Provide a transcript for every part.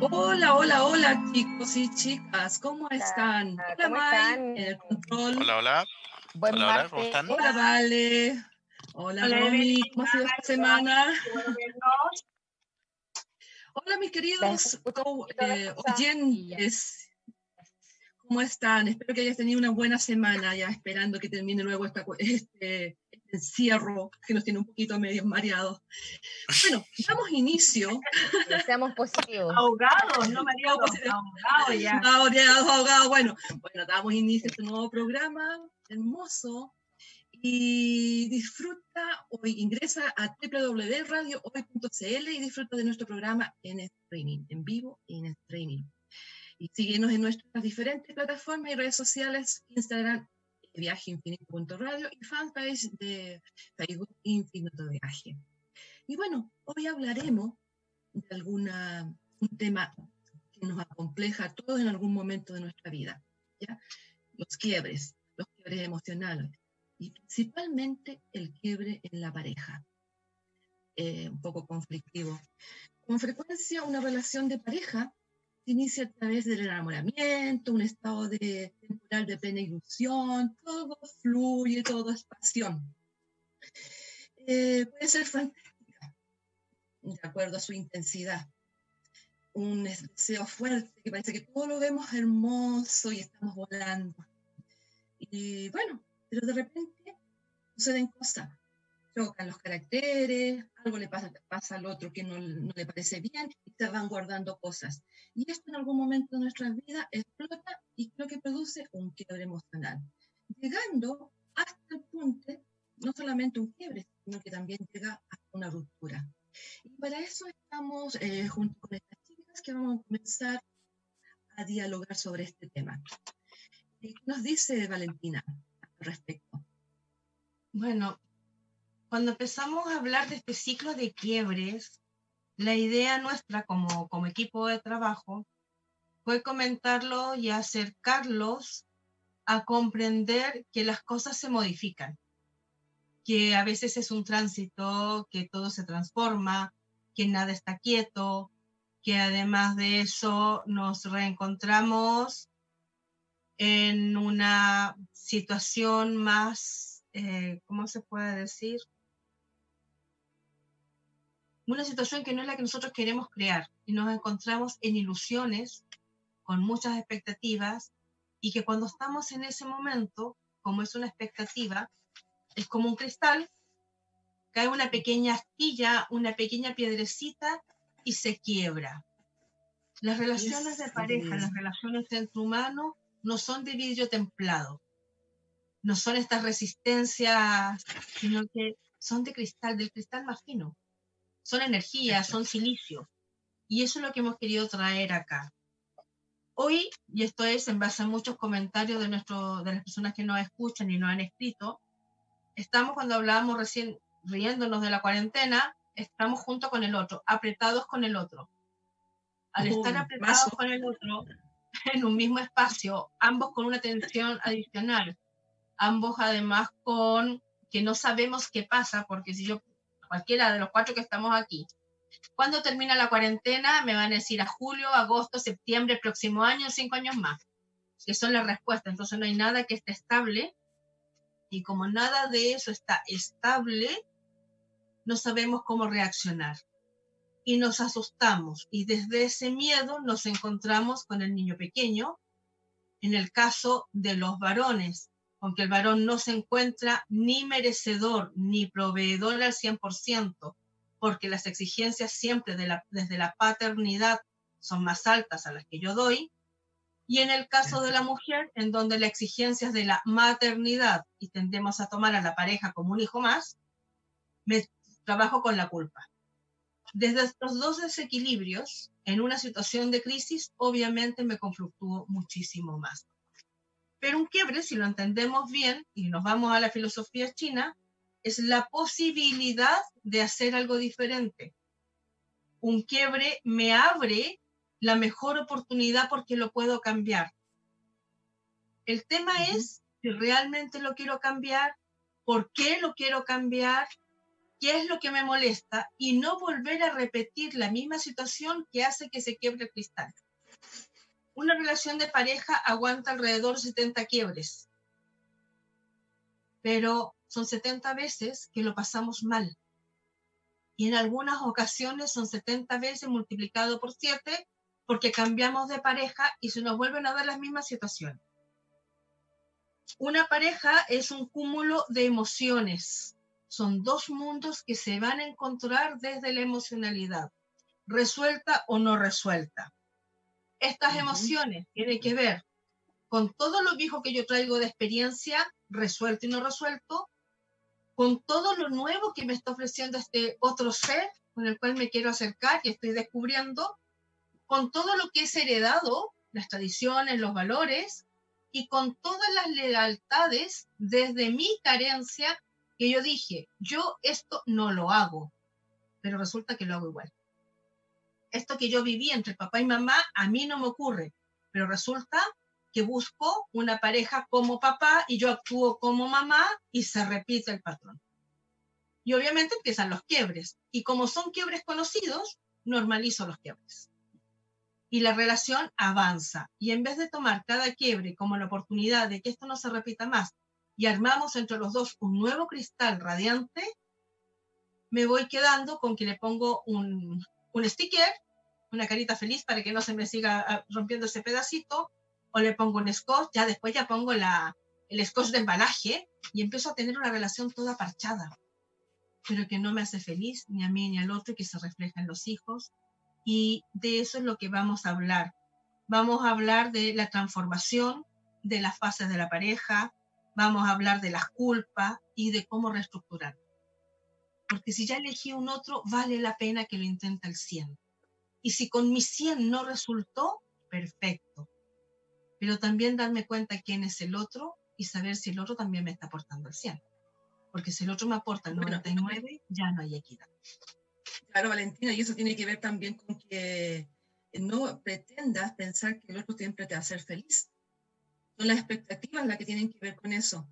Hola, hola, hola, chicos y chicas, ¿cómo están? Hola, ¿cómo están? en el control. Hola, hola. Buen Hola, hola, martes. ¿cómo están? Hola, Vale. Hola, Hola, Romy, ¿cómo ha sido esta Ana, semana? Hola, mis queridos eh, oyentes. ¿Cómo están? Espero que hayas tenido una buena semana, ya esperando que termine luego esta este encierro que nos tiene un poquito medio mareados. Bueno, damos inicio. Seamos positivos. Ahogados, no mareados, ahogados ya. Ahogados, ahogados. Bueno, bueno, damos inicio a este nuevo programa hermoso y disfruta hoy, ingresa a www.radiohoy.cl y disfruta de nuestro programa en streaming, en vivo y en streaming. Y síguenos en nuestras diferentes plataformas y redes sociales, Instagram, viajeinfinito.radio y fanpage de Facebook Infinito Viaje. Y bueno, hoy hablaremos de alguna, un tema que nos acompleja a todos en algún momento de nuestra vida. ¿ya? Los quiebres, los quiebres emocionales y principalmente el quiebre en la pareja. Eh, un poco conflictivo. Con frecuencia una relación de pareja inicia a través del enamoramiento, un estado de, temporal de plena ilusión, todo fluye, todo es pasión. Eh, puede ser fantástica, de acuerdo a su intensidad. Un deseo fuerte que parece que todo lo vemos hermoso y estamos volando. Y bueno, pero de repente suceden cosas. Chocan los caracteres, algo le pasa, pasa al otro que no, no le parece bien y se van guardando cosas. Y esto en algún momento de nuestra vida explota y creo que produce un quiebre emocional. Llegando hasta el punto, no solamente un quiebre, sino que también llega hasta una ruptura. Y para eso estamos eh, junto con estas chicas que vamos a comenzar a dialogar sobre este tema. ¿Qué nos dice Valentina al respecto? Bueno, cuando empezamos a hablar de este ciclo de quiebres, la idea nuestra como, como equipo de trabajo fue comentarlo y acercarlos a comprender que las cosas se modifican, que a veces es un tránsito, que todo se transforma, que nada está quieto, que además de eso nos reencontramos en una situación más, eh, ¿cómo se puede decir? Una situación que no es la que nosotros queremos crear y nos encontramos en ilusiones, con muchas expectativas y que cuando estamos en ese momento, como es una expectativa, es como un cristal, cae una pequeña astilla, una pequeña piedrecita y se quiebra. Las relaciones de pareja, las relaciones entre humanos no son de vidrio templado, no son estas resistencias, sino que son de cristal, del cristal más fino. Son energía, son silicio. Y eso es lo que hemos querido traer acá. Hoy, y esto es en base a muchos comentarios de, nuestro, de las personas que nos escuchan y nos han escrito, estamos cuando hablábamos recién riéndonos de la cuarentena, estamos junto con el otro, apretados con el otro. Al Uh, estar apretados con el otro en un mismo espacio, ambos con una tensión adicional, ambos además con que no sabemos qué pasa, porque si yo, cualquiera de los cuatro que estamos aquí, ¿cuándo termina la cuarentena? Me van a decir a julio, agosto, septiembre, próximo año, cinco años más, que son las respuestas. Entonces no hay nada que esté estable y como nada de eso está estable, no sabemos cómo reaccionar. Y nos asustamos y desde ese miedo nos encontramos con el niño pequeño. En el caso de los varones, aunque el varón no se encuentra ni merecedor ni proveedor al 100%, porque las exigencias siempre de la- desde la paternidad son más altas a las que yo doy, y en el caso de la mujer, en donde la exigencia es de la maternidad y tendemos a tomar a la pareja como un hijo más, me trabajo con la culpa. Desde estos dos desequilibrios, en una situación de crisis, obviamente me conflictúo muchísimo más. Pero un quiebre, si lo entendemos bien y nos vamos a la filosofía china, es la posibilidad de hacer algo diferente. Un quiebre me abre la mejor oportunidad porque lo puedo cambiar. El tema es si realmente lo quiero cambiar, por qué lo quiero cambiar qué es lo que me molesta y no volver a repetir la misma situación que hace que se quiebre el cristal. Una relación de pareja aguanta alrededor de 70 quiebres, pero son 70 veces que lo pasamos mal. Y en algunas ocasiones son 70 veces multiplicado por 7 porque cambiamos de pareja y se nos vuelven a dar las mismas situaciones. Una pareja es un cúmulo de emociones. Son dos mundos que se van a encontrar desde la emocionalidad, resuelta o no resuelta. Estas emociones tienen que ver con todo lo viejo que yo traigo de experiencia, resuelto y no resuelto, con todo lo nuevo que me está ofreciendo este otro ser con el cual me quiero acercar y estoy descubriendo, con todo lo que es heredado, las tradiciones, los valores, y con todas las lealtades desde mi carencia que yo dije, yo esto no lo hago, pero resulta que lo hago igual. Esto que yo viví entre papá y mamá, a mí no me ocurre, pero resulta que busco una pareja como papá y yo actúo como mamá y se repite el patrón. Y obviamente empiezan los quiebres. Y como son quiebres conocidos, normalizo los quiebres y la relación avanza. Y en vez de tomar cada quiebre como la oportunidad de que esto no se repita más y armamos entre los dos un nuevo cristal radiante, me voy quedando con que le pongo un, un sticker, una carita feliz para que no se me siga ah, rompiendo ese pedacito, o le pongo un scotch, ya después ya pongo el scotch de embalaje y empiezo a tener una relación toda parchada, pero que no me hace feliz ni a mí ni al otro, que se refleja en los hijos, y de eso es lo que vamos a hablar. Vamos a hablar de la transformación de las fases de la pareja, vamos a hablar de las culpas y de cómo reestructurar. Porque si ya elegí un otro, vale la pena que lo intente el 100. Y si con mi 100 no resultó, perfecto. Pero también darme cuenta quién es el otro y saber si el otro también me está aportando el 100. Porque si el otro me aporta el 99, ya no hay equidad. Claro, Valentina, y eso tiene que ver también con que no pretendas pensar que el otro siempre te va a hacer feliz. Son las expectativas las que tienen que ver con eso.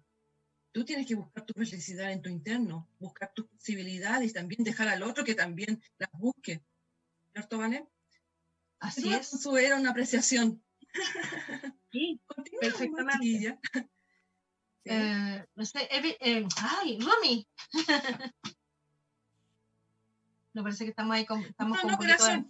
Tú tienes que buscar tu felicidad en tu interno, buscar tus posibilidades y también dejar al otro que también las busque. ¿Cierto, Vale? Así es. Eso era una apreciación. Sí, perfectamente. Eh, no sé, eh, ay, Romy. Me parece que estamos ahí con, estamos poquito de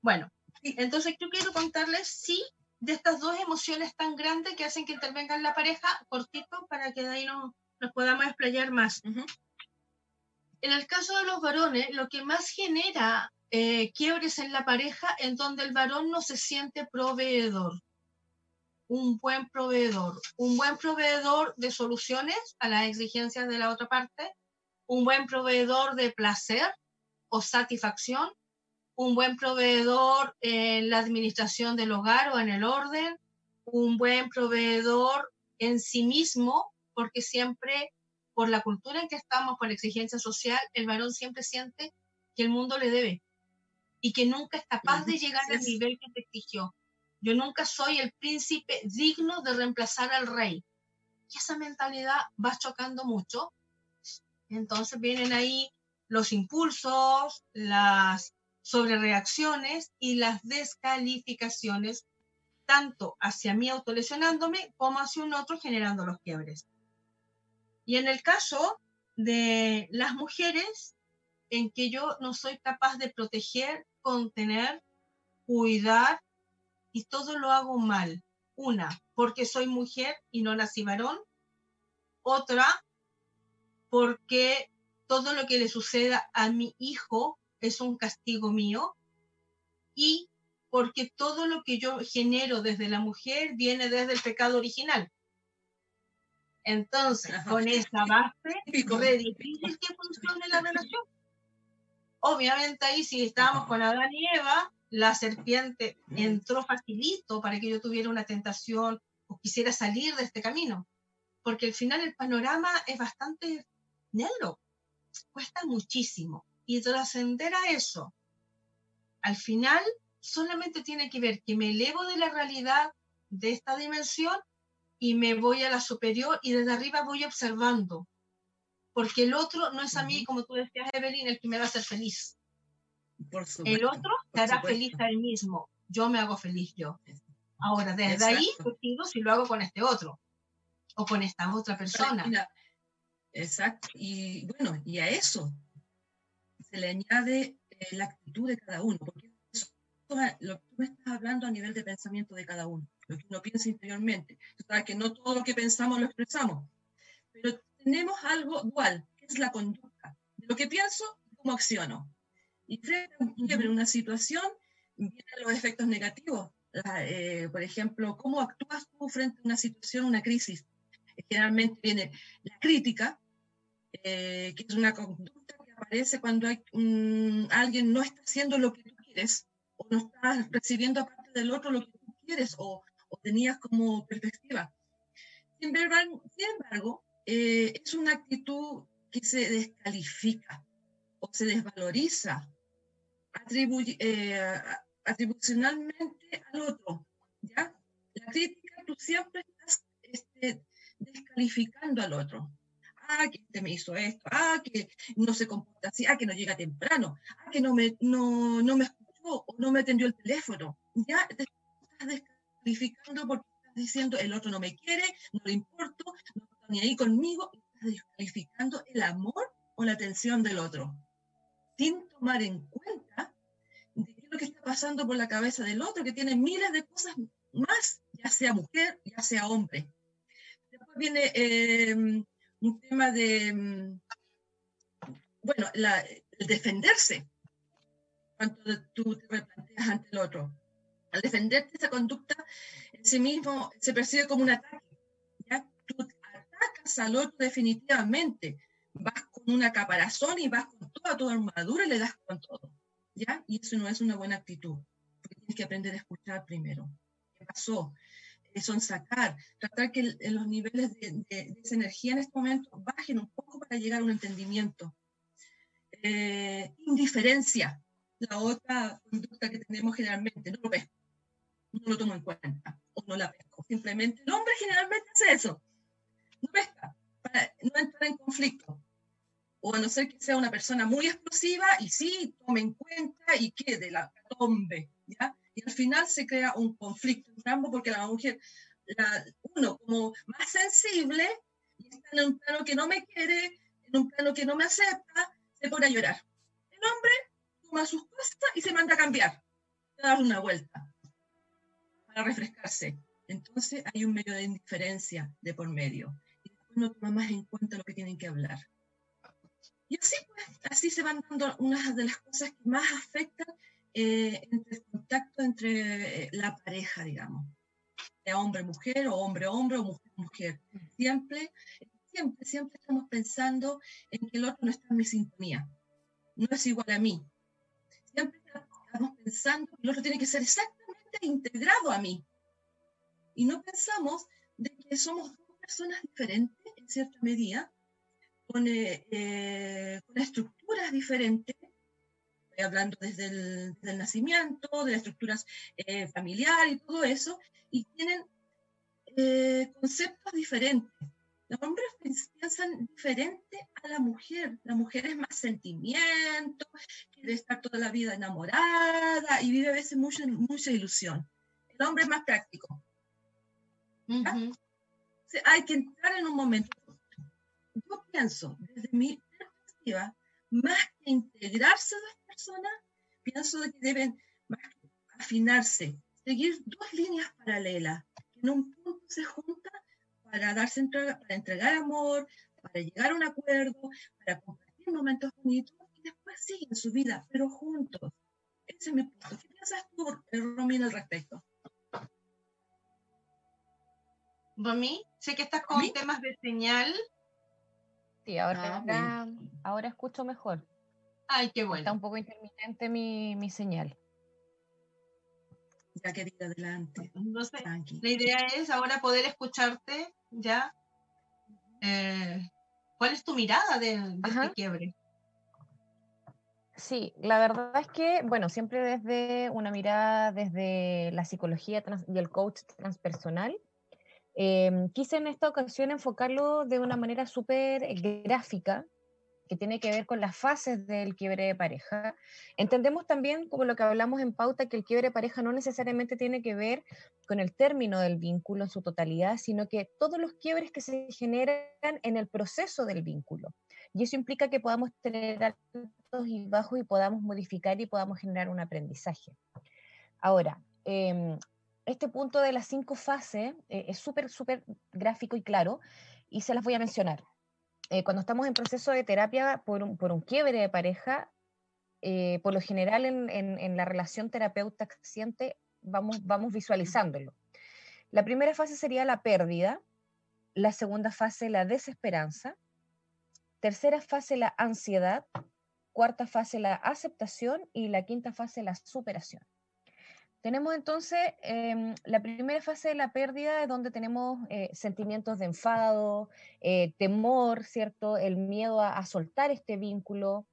Bueno, entonces yo quiero contarles, sí, de estas dos emociones tan grandes que hacen que intervengan la pareja, cortito, para que de ahí nos, nos podamos explayar más. En el caso de los varones, lo que más genera eh, quiebres en la pareja en donde el varón no se siente proveedor. Un buen proveedor. Un buen proveedor de soluciones a las exigencias de la otra parte. Un buen proveedor de placer o satisfacción, un buen proveedor en la administración del hogar o en el orden, un buen proveedor en sí mismo, porque siempre, por la cultura en que estamos, por la exigencia social, el varón siempre siente que el mundo le debe y que nunca es capaz de llegar al nivel que te exigió. Yo nunca soy el príncipe digno de reemplazar al rey. Y esa mentalidad va chocando mucho. Entonces vienen ahí los impulsos, las sobrereacciones y las descalificaciones, tanto hacia mí autolesionándome como hacia un otro generando los quiebres. Y en el caso de las mujeres, en que yo no soy capaz de proteger, contener, cuidar y todo lo hago mal. Una, porque soy mujer y no nací varón. Otra, porque todo lo que le suceda a mi hijo es un castigo mío y porque todo lo que yo genero desde la mujer viene desde el pecado original. Entonces, con esa base, es difícil que funcione la relación. Obviamente ahí si estábamos con Adán y Eva, la serpiente entró facilito para que yo tuviera una tentación o quisiera salir de este camino, porque al final el panorama es bastante negro cuesta muchísimo. Y trascender a eso, al final, solamente tiene que ver que me elevo de la realidad de esta dimensión y me voy a la superior y desde arriba voy observando. porque el otro no es a mí, como tú decías, Evelyn, el que me va a hacer feliz. Por el otro te hará feliz a él mismo. Yo me hago feliz yo. Ahora, desde ahí decido si lo hago con este otro o con esta otra persona. Exacto. Y bueno, y a eso se le añade eh, la actitud de cada uno, porque eso, lo que tú estás hablando a nivel de pensamiento de cada uno, lo que uno piensa interiormente. Tú sabes que no todo lo que pensamos lo expresamos, pero tenemos algo dual, que es la conducta, de lo que pienso y cómo acciono. Y frente a una situación, vienen los efectos negativos. Eh, por ejemplo, cómo actúas tú frente a una situación, una crisis. Generalmente viene la crítica, eh, que es una conducta aparece cuando hay, alguien no está haciendo lo que tú quieres o no está recibiendo aparte del otro lo que tú quieres o, o tenías como perspectiva. Sin embargo, eh, es una actitud que se descalifica o se desvaloriza eh, atribucionalmente al otro. ¿ya? La crítica, tú siempre estás este, descalificando al otro. Ah, que este me hizo esto, ah, que no se comporta así, ah, que no llega temprano, ah, que no me, no, no me escuchó o no me atendió el teléfono. Ya te estás descalificando porque estás diciendo el otro no me quiere, no le importo, no está ni ahí conmigo, estás descalificando el amor o la atención del otro, sin tomar en cuenta de qué es lo que está pasando por la cabeza del otro, que tiene miles de cosas más, ya sea mujer, ya sea hombre. Después viene eh, un tema de, mm, bueno, el defenderse cuando tú te replanteas ante el otro. Al defenderte esa conducta en sí mismo se percibe como un ataque. ¿ya? Tú atacas al otro definitivamente. Vas con una caparazón y vas con toda tu armadura y le das con todo. ¿ya? Y eso no es una buena actitud. Porque tienes que aprender a escuchar primero. ¿Qué pasó? Son sacar, tratar que los niveles de, esa energía en este momento bajen un poco para llegar a un entendimiento. Eh, indiferencia, la otra conducta que tenemos generalmente, no lo pesco, no lo tomo en cuenta o no la pesco. Simplemente el hombre generalmente hace eso, no pesca, para no entrar en conflicto. O a no ser que sea una persona muy explosiva y sí, tome en cuenta y quede la tombe, ¿ya? Y al final se crea un conflicto en ambos porque la mujer, la, uno como más sensible, está en un plano que no me quiere, en un plano que no me acepta, se pone a llorar. El hombre toma sus cosas y se manda a cambiar, a dar una vuelta para refrescarse. Entonces hay un medio de indiferencia de por medio. Y no toma más en cuenta lo que tienen que hablar. Y así, pues, así se van dando unas de las cosas que más afectan eh, entre el contacto entre eh, la pareja, digamos, de hombre-mujer o hombre-hombre o mujer-mujer. Siempre, siempre, siempre estamos pensando en que el otro no está en mi sintonía, no es igual a mí. Siempre estamos pensando que el otro tiene que ser exactamente integrado a mí. Y no pensamos de que somos dos personas diferentes en cierta medida, con, eh, con estructuras diferentes, hablando desde el, nacimiento, de las estructuras eh, familiares y todo eso, y tienen eh, conceptos diferentes. Los hombres piensan diferente a la mujer. La mujer es más sentimiento, quiere estar toda la vida enamorada y vive a veces mucha, mucha ilusión. El hombre es más práctico. hay que entrar en un momento. Yo pienso, desde mi perspectiva, más que integrarse a las personas, pienso que deben afinarse, seguir dos líneas paralelas, que en un punto se juntan para darse para entregar amor, para llegar a un acuerdo, para compartir momentos bonitos y después siguen su vida, pero juntos. Ese es mi punto. ¿Qué piensas tú, Romina, al respecto? Romy, sé que estás con temas de señal. Sí, ahora, ah, ahora escucho mejor. Ay, qué bueno. Está un poco intermitente mi, mi señal. Ya querida, adelante. la idea es ahora poder escucharte ya. Eh, ¿Cuál es tu mirada de, este quiebre? Sí, la verdad es que, bueno, siempre desde una mirada desde la psicología y el coach transpersonal, Em, quise en esta ocasión enfocarlo de una manera súper gráfica, que tiene que ver con las fases del quiebre de pareja. Entendemos también, como lo que hablamos en pauta, que el quiebre de pareja no necesariamente tiene que ver con el término del vínculo en su totalidad, sino que todos los quiebres que se generan en el proceso del vínculo. Y eso implica que podamos tener altos y bajos y podamos modificar y podamos generar un aprendizaje. Ahora, em, este punto de las cinco fases eh, es súper, súper gráfico y claro, y se las voy a mencionar. Eh, cuando estamos en proceso de terapia por un, quiebre de pareja, eh, por lo general en, en, la relación terapeuta-paciente vamos, vamos visualizándolo. La primera fase sería la pérdida, la segunda fase la desesperanza, tercera fase la ansiedad, cuarta fase la aceptación y la quinta fase la superación. Tenemos entonces em, la primera fase de la pérdida, donde tenemos eh, sentimientos de enfado, eh, temor, ¿cierto? El miedo a, soltar este vínculo.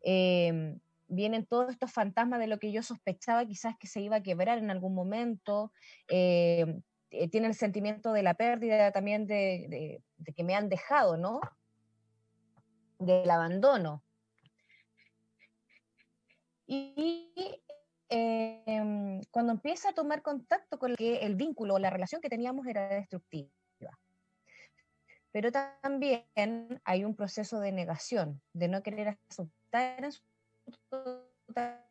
Em, vienen todos estos fantasmas de lo que yo sospechaba quizás que se iba a quebrar en algún momento. Em, eh, tiene el sentimiento de la pérdida también de, de que me han dejado, ¿no? Del abandono. Y Em, cuando empieza a tomar contacto con el que el vínculo o la relación que teníamos era destructiva. Pero también hay un proceso de negación, de no querer aceptar en su totalidad.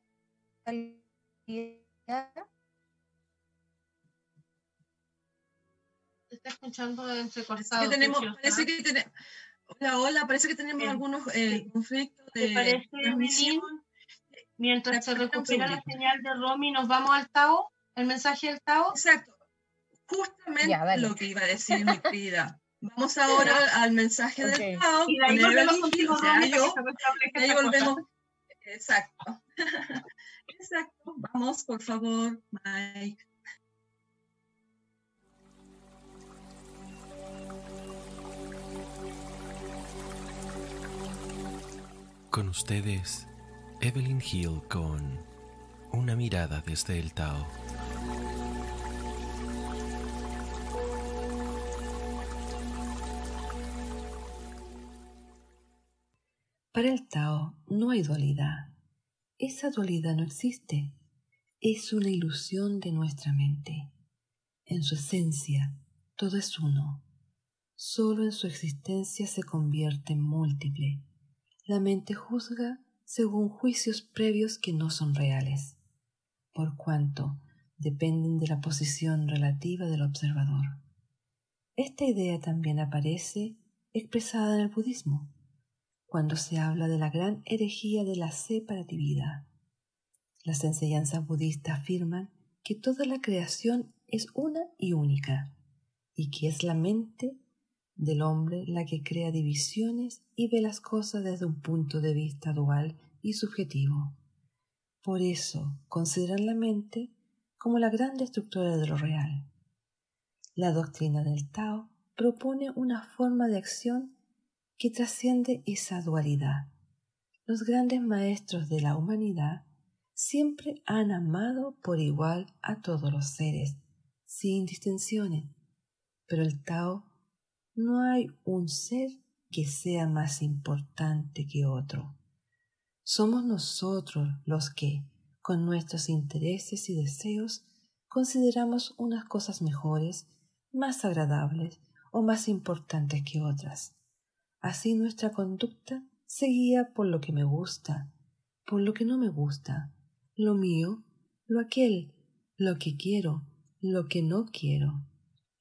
está escuchando entrecortado. parece que tenemos, hola, hola, parece que tenemos algunos eh, conflictos de parece, transmisión. Mientras se recupera la señal de Romy, nos vamos al Tao, el mensaje del Tao. Exacto. Justamente lo que iba a decir mi querida. Vamos ahora al mensaje del Tao. Y de ahí volvemos contigo, Romy, yo, ahí volvemos. Exacto. Exacto. Vamos, por favor, Mike. Con ustedes Evelyn Hill con Una mirada desde el Tao. Para el Tao no hay dualidad. Esa dualidad no existe. Es una ilusión de nuestra mente. En su esencia, todo es uno. Solo en su existencia se convierte en múltiple. La mente juzga según juicios previos que no son reales, por cuanto dependen de la posición relativa del observador. Esta idea también aparece expresada en el budismo, cuando se habla de la gran herejía de la separatividad. Las enseñanzas budistas afirman que toda la creación es una y única, y que es la mente del hombre la que crea divisiones y ve las cosas desde un punto de vista dual y subjetivo. Por eso consideran la mente como la gran destructora de lo real. La doctrina del Tao propone una forma de acción que trasciende esa dualidad. Los grandes maestros de la humanidad siempre han amado por igual a todos los seres, sin distinciones, pero el Tao no hay un ser que sea más importante que otro. Somos nosotros los que, con nuestros intereses y deseos, consideramos unas cosas mejores, más agradables o más importantes que otras. Así nuestra conducta se guía por lo que me gusta, por lo que no me gusta, lo mío, lo aquel, lo que quiero, lo que no quiero,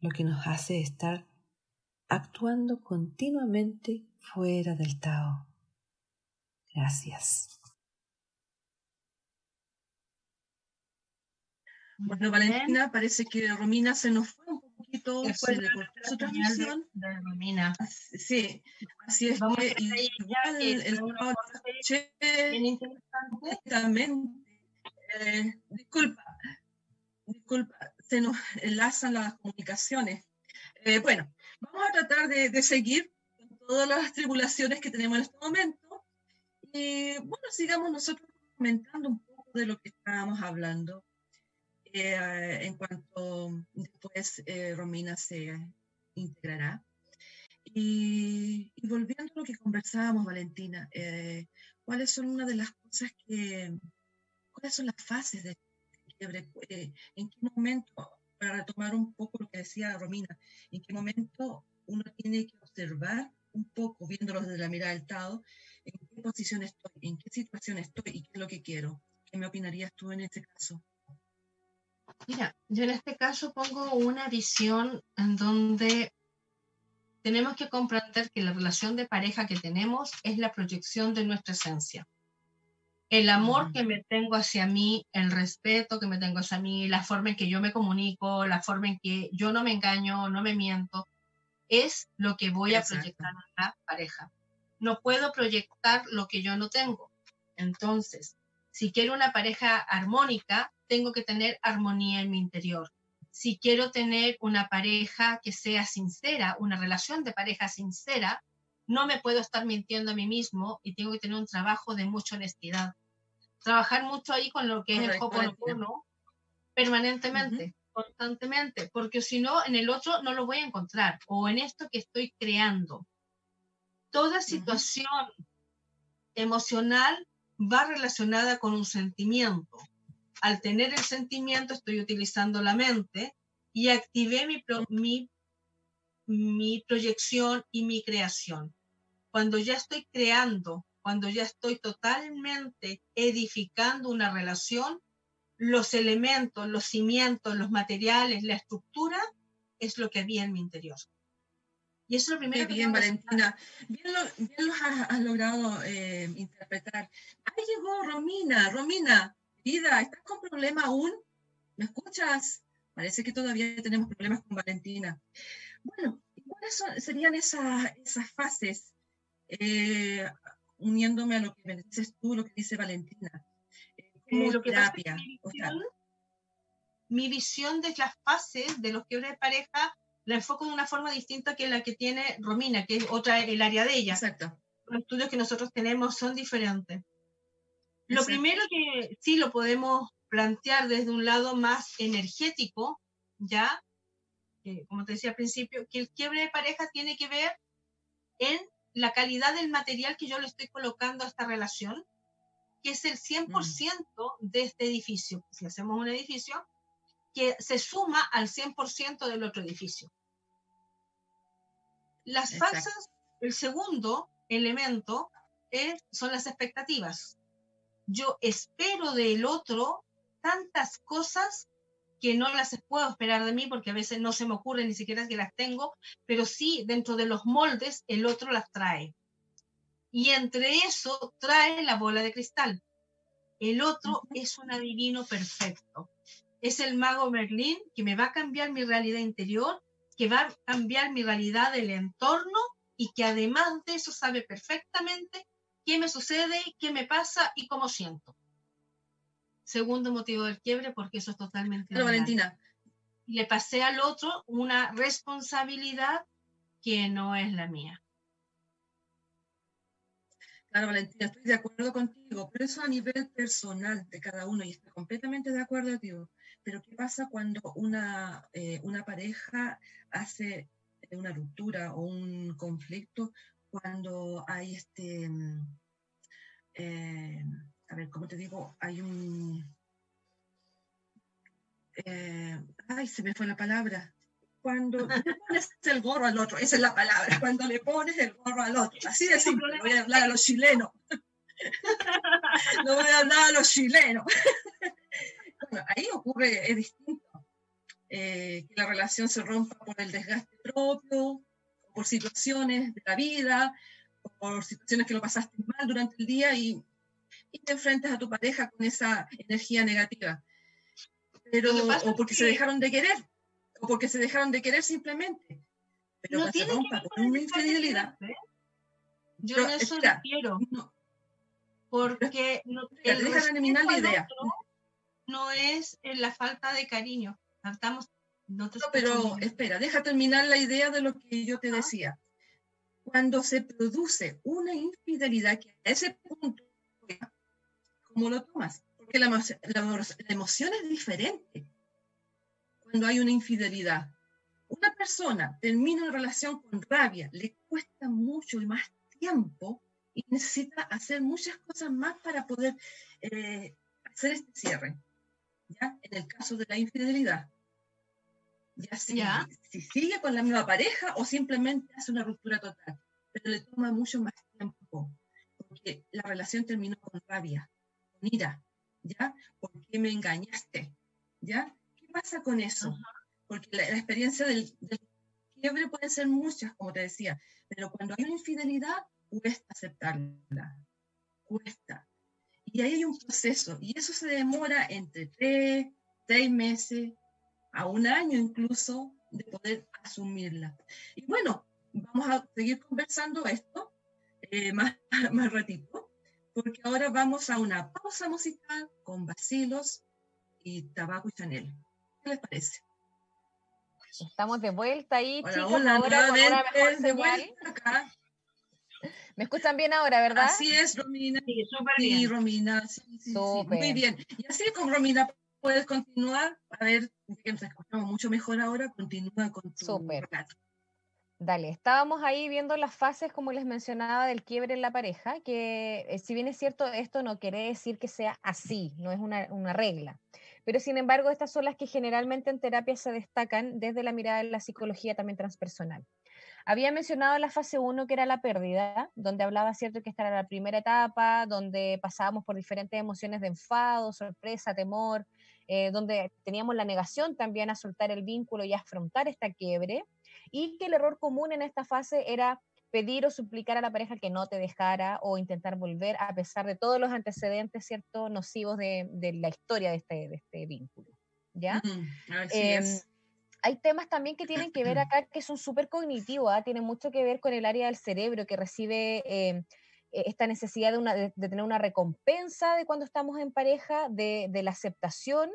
lo que nos hace estar actuando continuamente fuera del Tao. Gracias. Bueno, Valentina, parece que Romina se nos fue un poquito, se le cortó su transmisión. De, Romina. Sí, así es Vamos que igual el, el bien interesante. Eh, disculpa, disculpa, se nos enlazan las comunicaciones. Eh, bueno, Vamos a tratar de, seguir con todas las tribulaciones que tenemos en este momento. Y bueno, sigamos nosotros comentando un poco de lo que estábamos hablando. Eh, en cuanto después eh, Romina se integrará. Y, volviendo a lo que conversábamos, Valentina, eh, ¿cuáles son una de las cosas que, cuáles son las fases de quiebre? Eh, ¿En qué momento, para retomar un poco lo que decía Romina, en qué momento uno tiene que observar un poco, viéndolo desde la mirada del Tao, en qué posición estoy, en qué situación estoy y qué es lo que quiero? ¿Qué me opinarías tú en este caso? Mira, yo en este caso pongo una visión en donde tenemos que comprender que la relación de pareja que tenemos es la proyección de nuestra esencia. El amor que me tengo hacia mí, el respeto que me tengo hacia mí, la forma en que yo me comunico, la forma en que yo no me engaño, no me miento, es lo que voy a proyectar en la pareja. No puedo proyectar lo que yo no tengo. Entonces, si quiero una pareja armónica, tengo que tener armonía en mi interior. Si quiero tener una pareja que sea sincera, una relación de pareja sincera, no me puedo estar mintiendo a mí mismo y tengo que tener un trabajo de mucha honestidad. Trabajar mucho ahí con lo que es el Hoponopono permanentemente, constantemente, porque si no, en el otro no lo voy a encontrar o en esto que estoy creando. Toda situación emocional va relacionada con un sentimiento. Al tener el sentimiento estoy utilizando la mente y activé mi, mi, mi proyección y mi creación. Cuando ya estoy creando, cuando ya estoy totalmente edificando una relación, los elementos, los cimientos, los materiales, la estructura es lo que había en mi interior. Y eso es lo primero que bien, Valentina. Bien lo, bien has, logrado eh, interpretar. Ahí llegó Romina. Romina, vida, ¿estás con problema aún? ¿Me escuchas? Parece que todavía tenemos problemas con Valentina. Bueno, ¿cuáles serían esas, esas fases? Eh, uniéndome a lo que me dices tú, lo que dice Valentina. Eh, lo que terapia. mi visión de las fases de los quiebres de pareja la enfoco de una forma distinta que la que tiene Romina, que es otra, el área de ella. Exacto. Los estudios que nosotros tenemos son diferentes. Lo primero que sí lo podemos plantear desde un lado más energético, ya, como te decía al principio, que el quiebre de pareja tiene que ver en la calidad del material que yo le estoy colocando a esta relación, que es el 100% mm. de este edificio. Si hacemos un edificio, que se suma al 100% del otro edificio. Las falsas, el segundo elemento son las expectativas. Yo espero del otro tantas cosas que no las puedo esperar de mí porque a veces no se me ocurre ni siquiera que las tengo, pero sí dentro de los moldes el otro las trae. Y entre eso trae la bola de cristal. El otro es un adivino perfecto es el mago Merlín que me va a cambiar mi realidad interior, que va a cambiar mi realidad del entorno y que además de eso sabe perfectamente qué me sucede, qué me pasa y cómo siento. Segundo motivo del quiebre, porque eso es totalmente... Pero Valentina. Le pasé al otro una responsabilidad que no es la mía. Claro, Valentina, estoy de acuerdo contigo, pero eso a nivel personal de cada uno y estoy completamente de acuerdo contigo. Pero ¿qué pasa cuando una, eh, una pareja hace una ruptura o un conflicto cuando hay este, mm, eh, a ver, ¿cómo te digo? Hay un... Eh, ay, se me fue la palabra. Cuando le pones el gorro al otro, esa es la palabra, cuando le pones el gorro al otro. Así de simple, voy a hablar a los chilenos. no voy a hablar a los chilenos ahí ocurre, es distinto. Eh, que la relación se rompa por el desgaste propio, por situaciones de la vida, por situaciones que lo pasaste mal durante el día y, y te enfrentas a tu pareja con esa energía negativa. Pero, o porque se dejaron de querer, o porque se dejaron de querer simplemente. Pero no se rompa por una infidelidad. ¿eh? Yo no eso quiero. porque no, el eliminar la idea no es la falta de cariño. Estamos, no, pero espera, deja terminar la idea de lo que yo te decía. Cuando se produce una infidelidad, que a ese punto, ¿cómo lo tomas? Porque la, emoción es diferente cuando hay una infidelidad. una persona termina una relación con rabia, le cuesta mucho y más tiempo y necesita hacer muchas cosas más para poder eh, hacer este cierre. ¿ya? En el caso de la infidelidad. Ya, si, si sigue con la misma pareja o simplemente hace una ruptura total, pero le toma mucho más tiempo, porque la relación terminó con rabia, con ira, ¿ya? ¿Por qué me engañaste? ¿Ya? ¿Qué pasa con eso? Porque la, experiencia del, del, quiebre puede ser muchas, como te decía, pero cuando hay una infidelidad, cuesta aceptarla, cuesta. Y ahí hay un proceso, y eso se demora entre tres, seis meses, a un año incluso, de poder asumirla. Y bueno, vamos a seguir conversando esto eh, más, más ratito, porque ahora vamos a una pausa musical con vacilos y tabaco y chanel. ¿Qué les parece? Estamos de vuelta ahí, hola, chicos. Hola, ahora nuevamente, de vuelta acá. Me escuchan bien ahora, ¿verdad? Así es, Romina. Sí, súper bien. Sí, Romina. Sí, sí, sí, Muy bien. Y así con Romina puedes continuar. A ver, que nos escuchamos mucho mejor ahora, continúa con tu Súper. Dale, estábamos ahí viendo las fases, como les mencionaba, del quiebre en la pareja, que eh, si bien es cierto, esto no quiere decir que sea así, no es una, una, regla. Pero sin embargo, estas son las que generalmente en terapia se destacan desde la mirada de la psicología también transpersonal. Había mencionado la fase 1, que era la pérdida, donde hablaba, cierto, que esta era la primera etapa, donde pasábamos por diferentes emociones de enfado, sorpresa, temor, eh, donde teníamos la negación también a soltar el vínculo y afrontar esta quiebre y que el error común en esta fase era pedir o suplicar a la pareja que no te dejara o intentar volver a pesar de todos los antecedentes, ¿cierto?, nocivos de, de la historia de este, de este vínculo, ¿ya? eh, hay temas también que tienen que ver acá que son súper cognitivos, ¿ah? tienen mucho que ver con el área del cerebro que recibe eh, e, esta necesidad de, una, de, de, tener una recompensa de cuando estamos en pareja, de, de la aceptación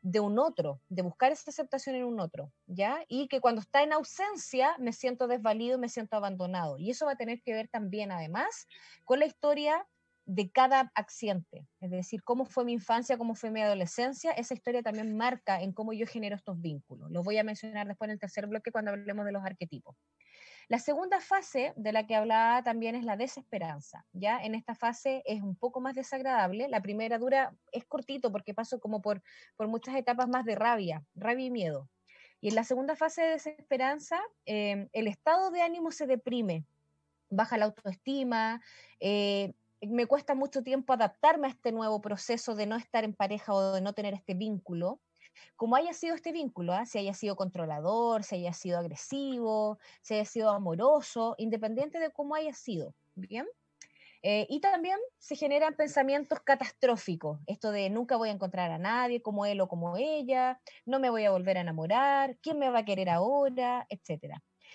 de un otro, de buscar esa aceptación en un otro, ¿ya? Y que cuando está en ausencia me siento desvalido, me siento abandonado. Y eso va a tener que ver también, además, con la historia de cada accidente, es decir, cómo fue mi infancia, cómo fue mi adolescencia, esa historia también marca en cómo yo genero estos vínculos. Los voy a mencionar después en el tercer bloque cuando hablemos de los arquetipos. La segunda fase de la que hablaba también es la desesperanza. Ya en esta fase es un poco más desagradable. La primera dura es cortito porque paso como por, por muchas etapas más de rabia, rabia y miedo. Y en la segunda fase de desesperanza, eh, el estado de ánimo se deprime, baja la autoestima, eh, me cuesta mucho tiempo adaptarme a este nuevo proceso de no estar en pareja o de no tener este vínculo como haya sido este vínculo, ¿eh? si haya sido controlador, si haya sido agresivo, si haya sido amoroso, independiente de cómo haya sido, ¿bien? Eh, y también se generan pensamientos catastróficos, esto de nunca voy a encontrar a nadie como él o como ella, no me voy a volver a enamorar, quién me va a querer ahora, etc.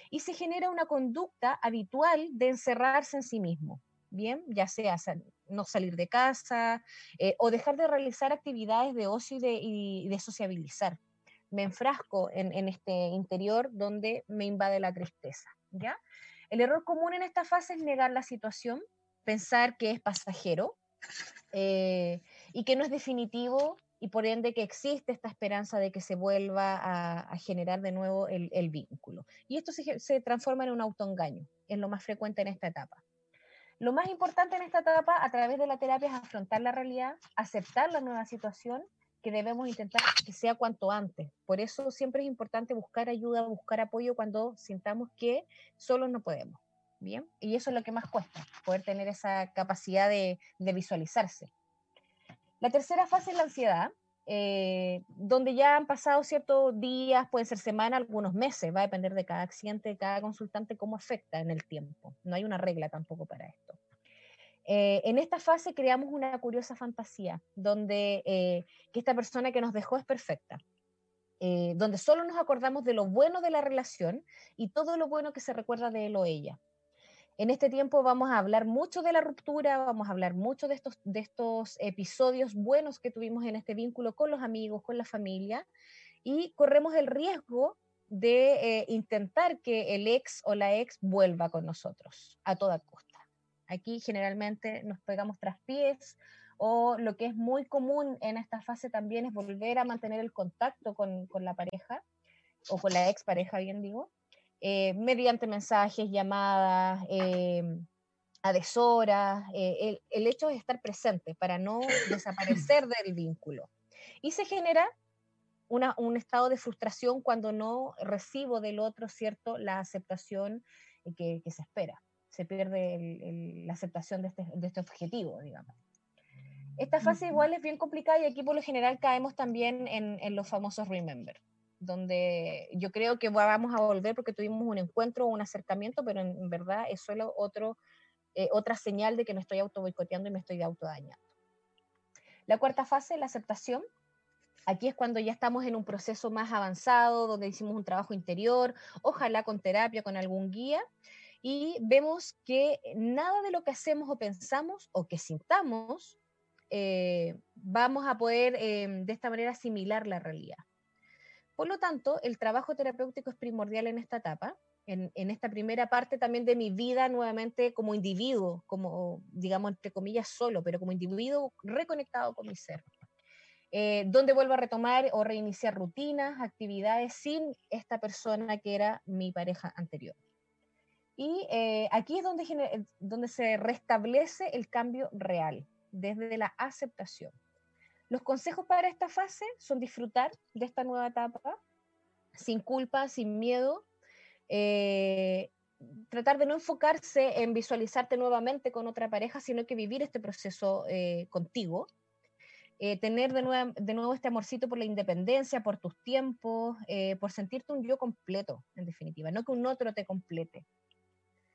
Y se genera una conducta habitual de encerrarse en sí mismo, bien, ya sea no salir de casa eh, o dejar de realizar actividades de ocio y de, sociabilizar. Me enfrasco en, este interior donde me invade la tristeza, ¿ya? El error común en esta fase es negar la situación, pensar que es pasajero eh, y que no es definitivo y por ende que existe esta esperanza de que se vuelva a, generar de nuevo el, vínculo. Y esto se, se, transforma en un autoengaño, es lo más frecuente en esta etapa. Lo más importante en esta etapa a través de la terapia es afrontar la realidad, aceptar la nueva situación que debemos intentar que sea cuanto antes. Por eso siempre es importante buscar ayuda, buscar apoyo cuando sintamos que solo no podemos. Bien, y eso es lo que más cuesta, poder tener esa capacidad de visualizarse. La tercera fase es la ansiedad, eh, donde ya han pasado ciertos días, pueden ser semanas, algunos meses, va a depender de cada accidente, de cada consultante, cómo afecta en el tiempo. No hay una regla tampoco para esto. Eh, en esta fase creamos una curiosa fantasía, donde eh, que esta persona que nos dejó es perfecta, donde solo nos acordamos de lo bueno de la relación y todo lo bueno que se recuerda de él o ella. En este tiempo vamos a hablar mucho de la ruptura, vamos a hablar mucho de estos, de estos episodios buenos que tuvimos en este vínculo con los amigos, con la familia, y corremos el riesgo de eh, intentar que el ex o la ex vuelva con nosotros a toda costa. Aquí generalmente nos pegamos tras pies o lo que es muy común en esta fase también es volver a mantener el contacto con, con la pareja o con la expareja, bien digo, eh, mediante mensajes, llamadas, eh, a deshoras. Eh, el, el, hecho es estar presente para no desaparecer del vínculo. Y se genera una, un estado de frustración cuando no recibo del otro, ¿cierto?, la aceptación que, que se espera. Se pierde el, el, la aceptación de este, de este objetivo, digamos. Esta fase igual es bien complicada y aquí por lo general caemos también en, en los famosos remember donde yo creo que vamos a volver porque tuvimos un encuentro, un acercamiento, pero en, verdad es solo otro, eh, otra señal de que me estoy auto boicoteando y me estoy autodañando. La cuarta fase, la aceptación. Aquí es cuando ya estamos en un proceso más avanzado, donde hicimos un trabajo interior, ojalá con terapia, con algún guía, y vemos que nada de lo que hacemos o pensamos o que sintamos, eh, vamos a poder eh, de esta manera asimilar la realidad. Por lo tanto, el trabajo terapéutico es primordial en esta etapa, en, esta primera parte también de mi vida nuevamente como individuo, como, digamos, entre comillas, solo, pero como individuo reconectado con mi ser. Eh, donde vuelvo a retomar o reiniciar rutinas, actividades sin esta persona que era mi pareja anterior. Y eh, aquí es donde se restablece el cambio real, desde la aceptación. Los consejos para esta fase son disfrutar de esta nueva etapa, sin culpa, sin miedo, eh, tratar de no enfocarse en visualizarte nuevamente con otra pareja, sino que vivir este proceso eh, contigo. Eh, tener de nuevo, de nuevo, este amorcito por la independencia, por tus tiempos, por sentirte un yo completo, en definitiva, no que un otro te complete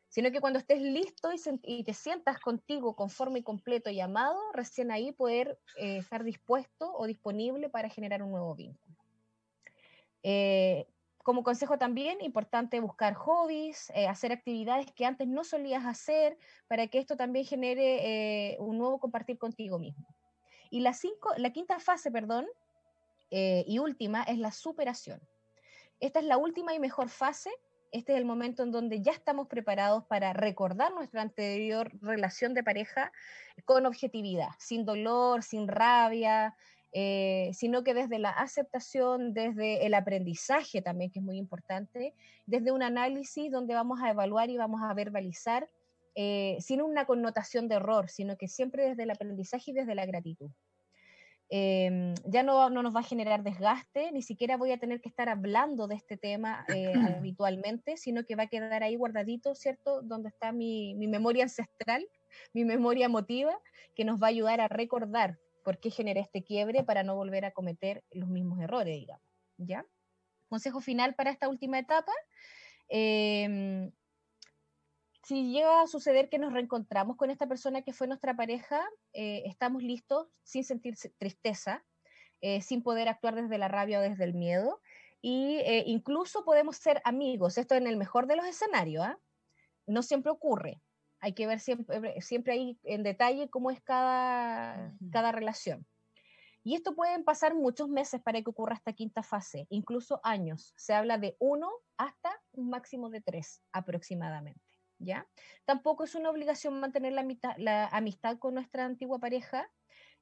sino que cuando estés listo y, y, te sientas contigo conforme y completo y amado, recién ahí poder eh, estar dispuesto o disponible para generar un nuevo vínculo. Eh, como consejo también, importante buscar hobbies, eh, hacer actividades que antes no solías hacer, para que esto también genere eh, un nuevo compartir contigo mismo. Y la, cinco, la quinta fase, perdón, eh, y última, es la superación. Esta es la última y mejor fase este es el momento en donde ya estamos preparados para recordar nuestra anterior relación de pareja con objetividad, sin dolor, sin rabia, eh, sino que desde la aceptación, desde el aprendizaje también, que es muy importante, desde un análisis donde vamos a evaluar y vamos a verbalizar eh, sin una connotación de error, sino que siempre desde el aprendizaje y desde la gratitud. Eh, ya no, no, nos va a generar desgaste, ni siquiera voy a tener que estar hablando de este tema eh, habitualmente, sino que va a quedar ahí guardadito, ¿cierto? Donde está mi, mi, memoria ancestral, mi memoria emotiva, que nos va a ayudar a recordar por qué generé este quiebre para no volver a cometer los mismos errores, digamos. ¿Ya? Consejo final para esta última etapa. Eh, si llega a suceder que nos reencontramos con esta persona que fue nuestra pareja, eh, estamos listos sin sentir tristeza, eh, sin poder actuar desde la rabia o desde el miedo, y eh, incluso podemos ser amigos, esto en el mejor de los escenarios, ¿eh? no siempre ocurre, hay que ver siempre, siempre ahí en detalle cómo es cada, uh -huh. cada relación. Y esto pueden pasar muchos meses para que ocurra esta quinta fase, incluso años. Se habla de uno hasta un máximo de tres aproximadamente. Tampoco es una obligación mantener la, mitad, la amistad con nuestra antigua pareja,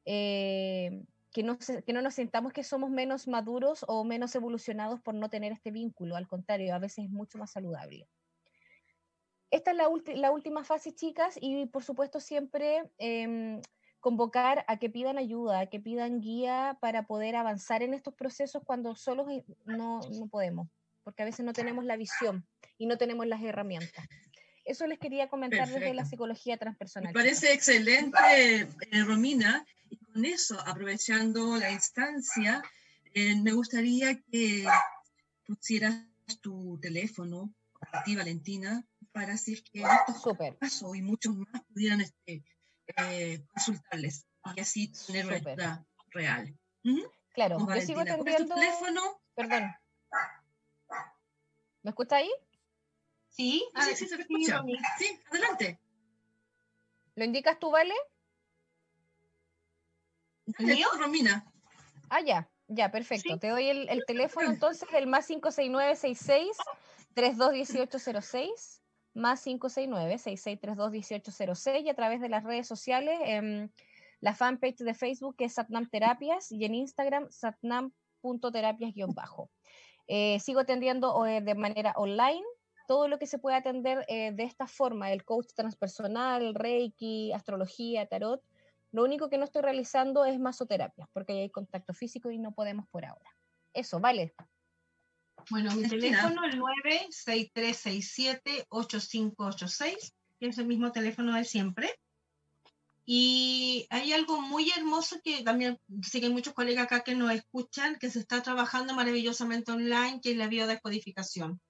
eh, que, no nos sintamos que somos menos maduros o menos evolucionados por no tener este vínculo, al contrario, a veces es mucho más saludable. Esta es la, última fase, chicas, y por supuesto siempre eh, convocar a que pidan ayuda, a que pidan guía para poder avanzar en estos procesos cuando solos no, no podemos, porque a veces no tenemos la visión y no tenemos las herramientas. Eso les quería comentar Perfecto. desde la psicología transpersonal. Me parece excelente, eh, Romina. Y con eso, aprovechando la instancia, eh, me gustaría que pusieras tu teléfono ti, Valentina, para así que estos Super. casos y muchos más pudieran este, eh, consultarles y así tener una ayuda real. ¿Mm? Claro, yo sigo atendiendo... tu teléfono? Perdón. ¿Me escucha ahí? Sí, ah, sí, sí, se escucha. Sí, adelante. ¿Lo indicas tú, Vale? ¿Mío? Romina. Ah, ya, ya, perfecto. ¿Sí? Te doy el, el, teléfono entonces, el más 56966 321806 más 569 66321806 y a través de las redes sociales, en la fanpage de Facebook que es Satnam Terapias y en Instagram satnam.terapias-bajo. Eh, sigo atendiendo eh, de manera online todo lo que se puede atender eh, de esta forma, el coach transpersonal, reiki, astrología, tarot. Lo único que no estoy realizando es masoterapia, porque hay contacto físico y no podemos por ahora. Eso, vale. Bueno, mi teléfono es 96367-8586, que es el mismo teléfono de siempre. Y hay algo muy hermoso que también sé que hay muchos colegas acá que nos escuchan, que se está trabajando maravillosamente online, que es la biodescodificación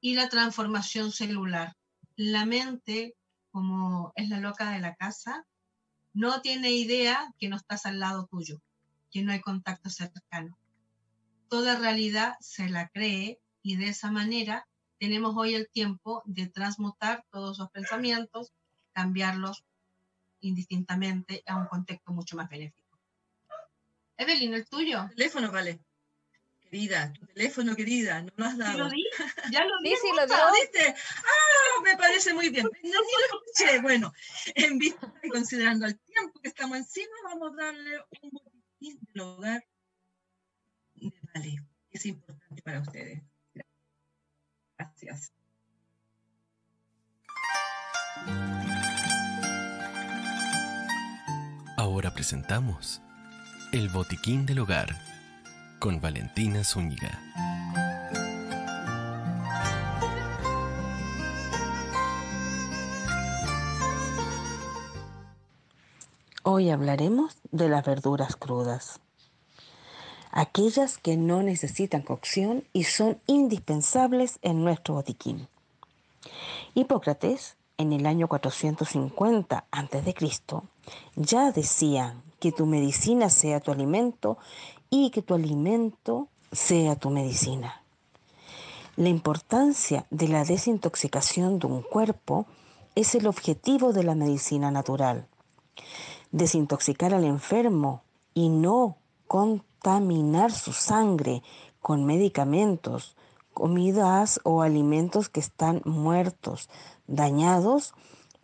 y la transformación celular. La mente, como es la loca de la casa, no tiene idea que no estás al lado tuyo, que no hay contacto cercano. Toda realidad se la cree y de esa manera tenemos hoy el tiempo de transmutar todos los pensamientos, cambiarlos indistintamente a un contexto mucho más benéfico. Evelyn, el tuyo. Teléfono, vale. Querida, tu teléfono, querida, no lo has dado. ¿Lo di? ¿Ya lo di? Sí, sí, lo dio. ¿Viste? Ah, me parece muy bien. No, ni lo escuché. Bueno, en vista y considerando el tiempo que estamos encima, vamos a darle un botiquín del hogar de Vale, que es importante para ustedes. Gracias. Ahora presentamos El Botiquín del Hogar con Valentina Zúñiga. Hoy hablaremos de las verduras crudas, aquellas que no necesitan cocción y son indispensables en nuestro botiquín. Hipócrates, en el año 450 a.C., ya decía que tu medicina sea tu alimento y que tu alimento sea tu medicina. La importancia de la desintoxicación de un cuerpo es el objetivo de la medicina natural. Desintoxicar al enfermo y no contaminar su sangre con medicamentos, comidas o alimentos que están muertos, dañados,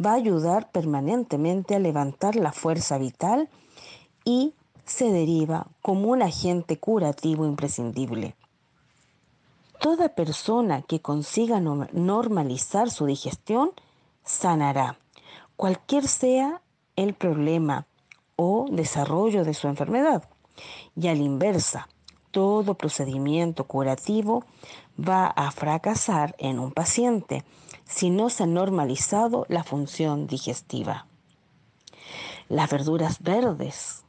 va a ayudar permanentemente a levantar la fuerza vital y se deriva como un agente curativo imprescindible. Toda persona que consiga normalizar su digestión sanará, cualquier sea el problema o desarrollo de su enfermedad. Y al inversa, todo procedimiento curativo va a fracasar en un paciente si no se ha normalizado la función digestiva. Las verduras verdes,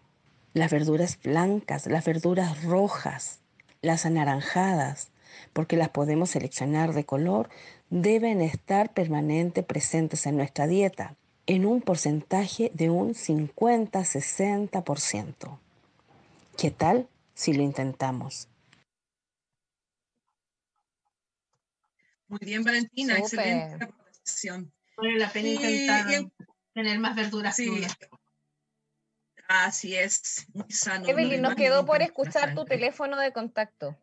las verduras blancas, las verduras rojas, las anaranjadas, porque las podemos seleccionar de color, deben estar permanente presentes en nuestra dieta en un porcentaje de un 50-60%. ¿Qué tal si lo intentamos? Muy bien, Valentina, Súper. excelente aportación. Vale la pena intentar y- tener más verduras Sí. Así es, muy sano. no Evelyn, nos quedó por escuchar tu teléfono de contacto.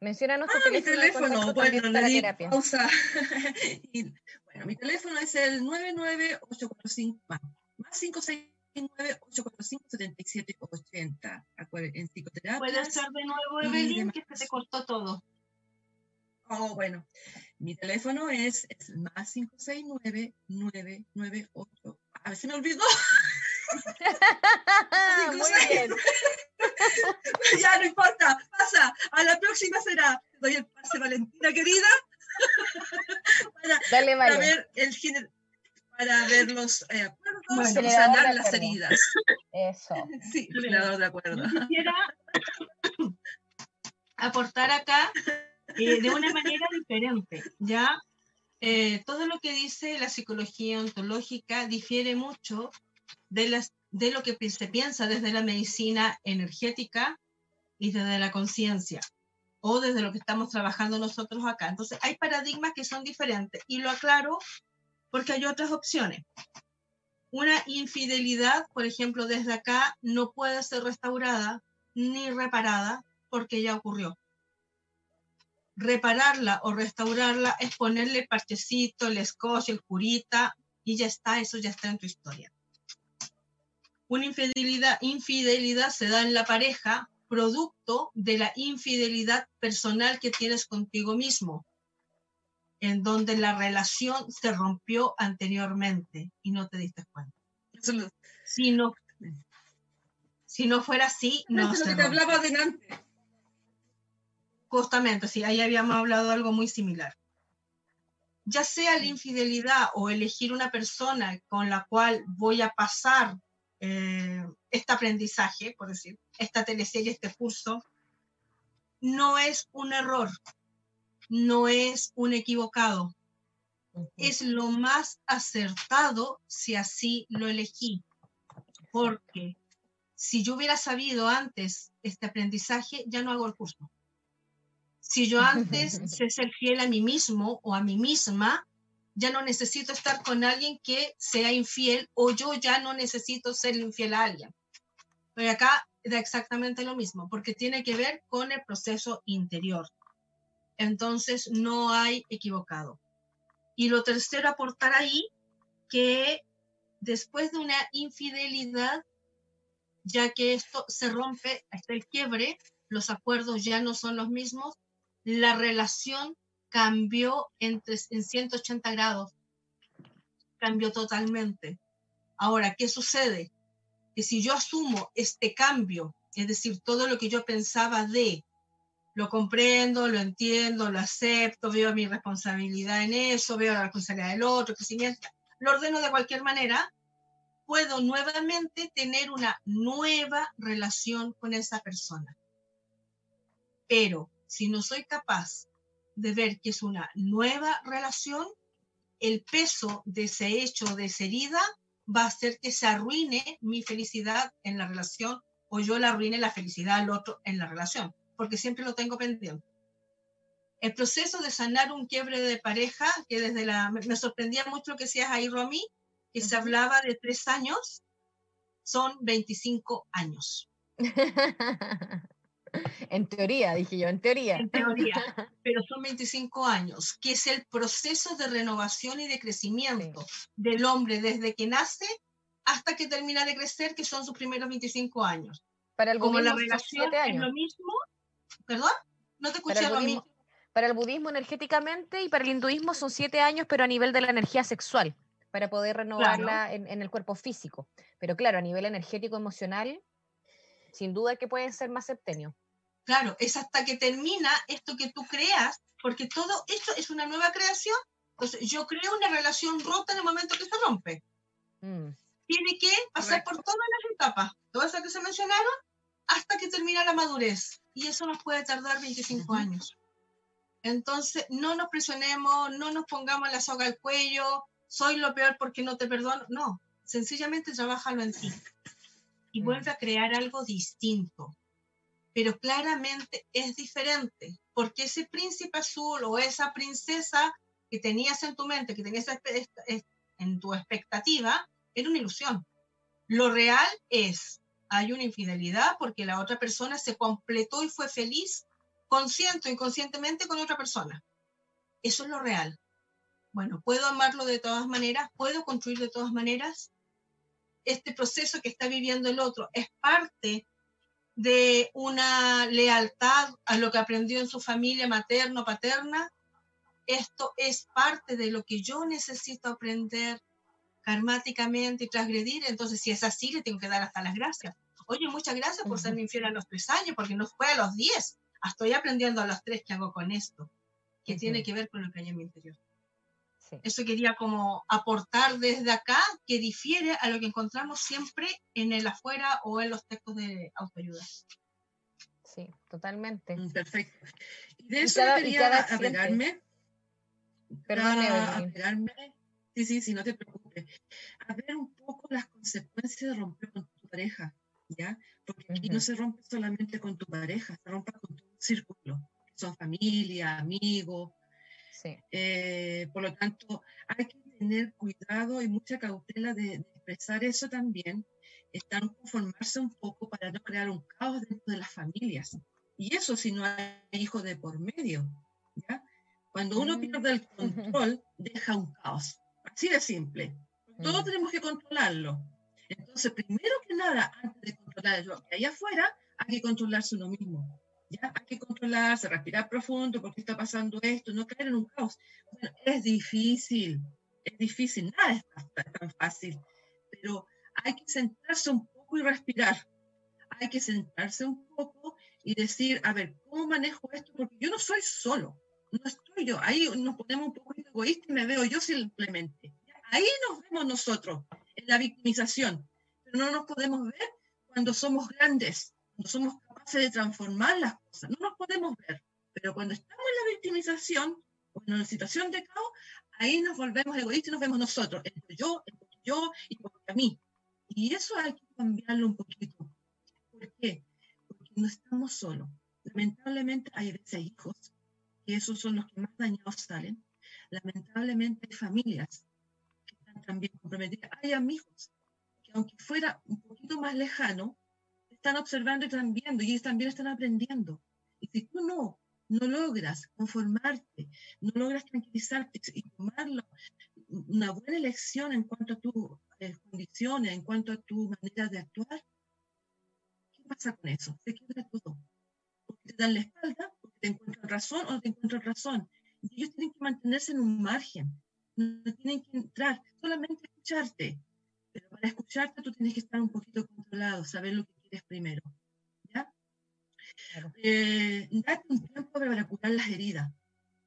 Menciónanos tu Ah, mi teléfono, de teléfono, contacto bueno, le para di terapia. pausa. Y, bueno, mi teléfono es el 99845 más, más 569-845-7780. Acuérdense, En psicoterapia. ¿Puedes ser de nuevo, Evelyn? Que se te cortó todo. Oh, bueno, mi teléfono es, es más 569-998. A ver, se me olvidó. Muy bien. ya no importa, pasa. A la próxima será. Doy el pase, Valentina querida. para, Dale, para vale. ver el género, para ver los eh, acuerdos Bueno, y sanar las heridas. Eso. Sí, generador de acuerdo. Yo quisiera aportar acá eh, de una manera diferente, ¿ya? Eh, todo lo que dice la psicología ontológica difiere mucho de, lo que se piensa desde la medicina energética y desde la conciencia o desde lo que estamos trabajando nosotros acá. Entonces, hay paradigmas que son diferentes y lo aclaro porque hay otras opciones. Una infidelidad, por ejemplo, desde acá no puede ser restaurada ni reparada porque ya ocurrió. Repararla o restaurarla es ponerle el parchecito, el scotch, el curita y ya está, eso ya está en tu historia. Una infidelidad, infidelidad se da en la pareja producto de la infidelidad personal que tienes contigo mismo, en donde la relación se rompió anteriormente y no te diste cuenta. Si no, si no fuera así, no se te hablaba adelante. Justamente, sí, ahí habíamos hablado de algo muy similar. Ya sea la infidelidad o elegir una persona con la cual voy a pasar eh, este aprendizaje, por decir, esta teleserie, este curso, no es un error, no es un equivocado, es lo más acertado si así lo elegí. Porque si yo hubiera sabido antes este aprendizaje, ya no hago el curso. Si yo antes sé ser fiel a mí mismo o a mí misma, ya no necesito estar con alguien que sea infiel o yo ya no necesito ser infiel a alguien. Pero acá da exactamente lo mismo, porque tiene que ver con el proceso interior. Entonces no hay equivocado. Y lo tercero, aportar ahí que después de una infidelidad, ya que esto se rompe hasta el quiebre, los acuerdos ya no son los mismos, la relación cambió entre, en 180 grados, cambió totalmente. Ahora, ¿qué sucede? Que si yo asumo este cambio, es decir, todo lo que yo pensaba de, lo comprendo, lo entiendo, lo acepto, veo mi responsabilidad en eso, veo la responsabilidad del otro, crecimiento, lo ordeno de cualquier manera, puedo nuevamente tener una nueva relación con esa persona. Pero si no soy capaz de ver que es una nueva relación, el peso de ese hecho, de esa herida, va a hacer que se arruine mi felicidad en la relación o yo la arruine la felicidad al otro en la relación, porque siempre lo tengo pendiente. El proceso de sanar un quiebre de pareja, que desde la... Me sorprendía mucho lo que decías ahí, Romy, que se hablaba de tres años, son 25 años. En teoría, dije yo, en teoría. En teoría, pero son 25 años, que es el proceso de renovación y de crecimiento del hombre desde que nace hasta que termina de crecer, que son sus primeros 25 años. Para el Como budismo la relación siete es años. lo mismo, ¿perdón? No te escuché Para el, budismo, para el budismo energéticamente y para el hinduismo son siete años, pero a nivel de la energía sexual, para poder renovarla en, en el cuerpo físico. Pero claro, a nivel energético, emocional, sin duda que pueden ser más septenios. Claro, es hasta que termina esto que tú creas, porque todo esto es una nueva creación. Entonces, yo creo una relación rota en el momento que se rompe. Mm, Tiene que pasar por todas las etapas, todas esas que se mencionaron, hasta que termina la madurez. Y eso nos puede tardar 25 años. Entonces, no nos presionemos, no nos pongamos la soga al cuello, soy lo peor porque no te perdono. No, sencillamente trabájalo en ti y Mm. vuelve a crear algo distinto. Pero claramente es diferente, porque ese príncipe azul o esa princesa que tenías en tu mente, que tenías en tu expectativa, era una ilusión. Lo real es, hay una infidelidad porque la otra persona se completó y fue feliz, consciente o inconscientemente con otra persona. Eso es lo real. Bueno, puedo amarlo de todas maneras, puedo construir de todas maneras. Este proceso que está viviendo el otro es parte de una lealtad a lo que aprendió en su familia materno, paterna. Esto es parte de lo que yo necesito aprender karmáticamente y transgredir. Entonces, si es así, le tengo que dar hasta las gracias. Oye, muchas gracias por serme infiel a los tres años, porque no fue a los diez. Ah, Estoy aprendiendo a los tres que hago con esto, que tiene que ver con lo que hay en mi interior. Sí. Eso quería como aportar desde acá, que difiere a lo que encontramos siempre en el afuera o en los textos de autoayuda. Sí, totalmente. Mm, Perfecto. Y de Y eso cada- quería cada accidente. apegarme. Perdón, a- Evelyn. apegarme. Sí, sí, sí, no te preocupes. A ver un poco las consecuencias de romper con tu pareja, ¿ya? Porque aquí no se rompe solamente con tu pareja, se rompe con tu círculo. Son familia, amigos. Sí. eh, por lo tanto, hay que tener cuidado y mucha cautela de, de expresar eso también. Están conformarse un poco para no crear un caos dentro de las familias. Y eso si no hay hijos de por medio. ¿ya? Cuando uno Mm. pierde el control, deja un caos. Así de simple. Todos Mm. tenemos que controlarlo. Entonces, primero que nada, antes de controlar lo que hay afuera, hay que controlarse uno mismo. ¿Ya? Hay que controlarse, respirar profundo, porque está pasando esto, no caer en un caos. Bueno, es difícil, es difícil, nada es tan, fácil, pero hay que sentarse un poco y respirar. Hay que sentarse un poco y decir, a ver, ¿cómo manejo esto? Porque yo no soy solo, no estoy yo. Ahí nos ponemos un poco egoístas y me veo yo simplemente. Ahí nos vemos nosotros, en la victimización. Pero no nos podemos ver cuando somos grandes, cuando somos capaces de transformar las cosas. No nos podemos ver. Pero cuando estamos en la victimización o en una situación de caos, ahí nos volvemos egoístas y nos vemos nosotros, entre yo, entre yo y a mí. Y eso hay que cambiarlo un poquito. ¿Por qué? Porque no estamos solos. Lamentablemente hay veces hijos, que esos son los que más dañados salen. Lamentablemente hay familias que están también comprometidas. Hay amigos que aunque fuera un poquito más lejano, están observando y están viendo y ellos también están aprendiendo. Y si tú no, no logras conformarte, no logras tranquilizarte y tomarlo una buena elección en cuanto a tus eh, condiciones, en cuanto a tu manera de actuar, ¿qué pasa con eso? Se quiebra todo. Porque te dan la espalda, porque te encuentran razón o te encuentran razón. Y ellos tienen que mantenerse en un margen. No tienen que entrar, solamente escucharte. Pero para escucharte tú tienes que estar un poquito controlado, saber lo que quieres primero. ¿Ya? Eh, date un tiempo para curar las heridas.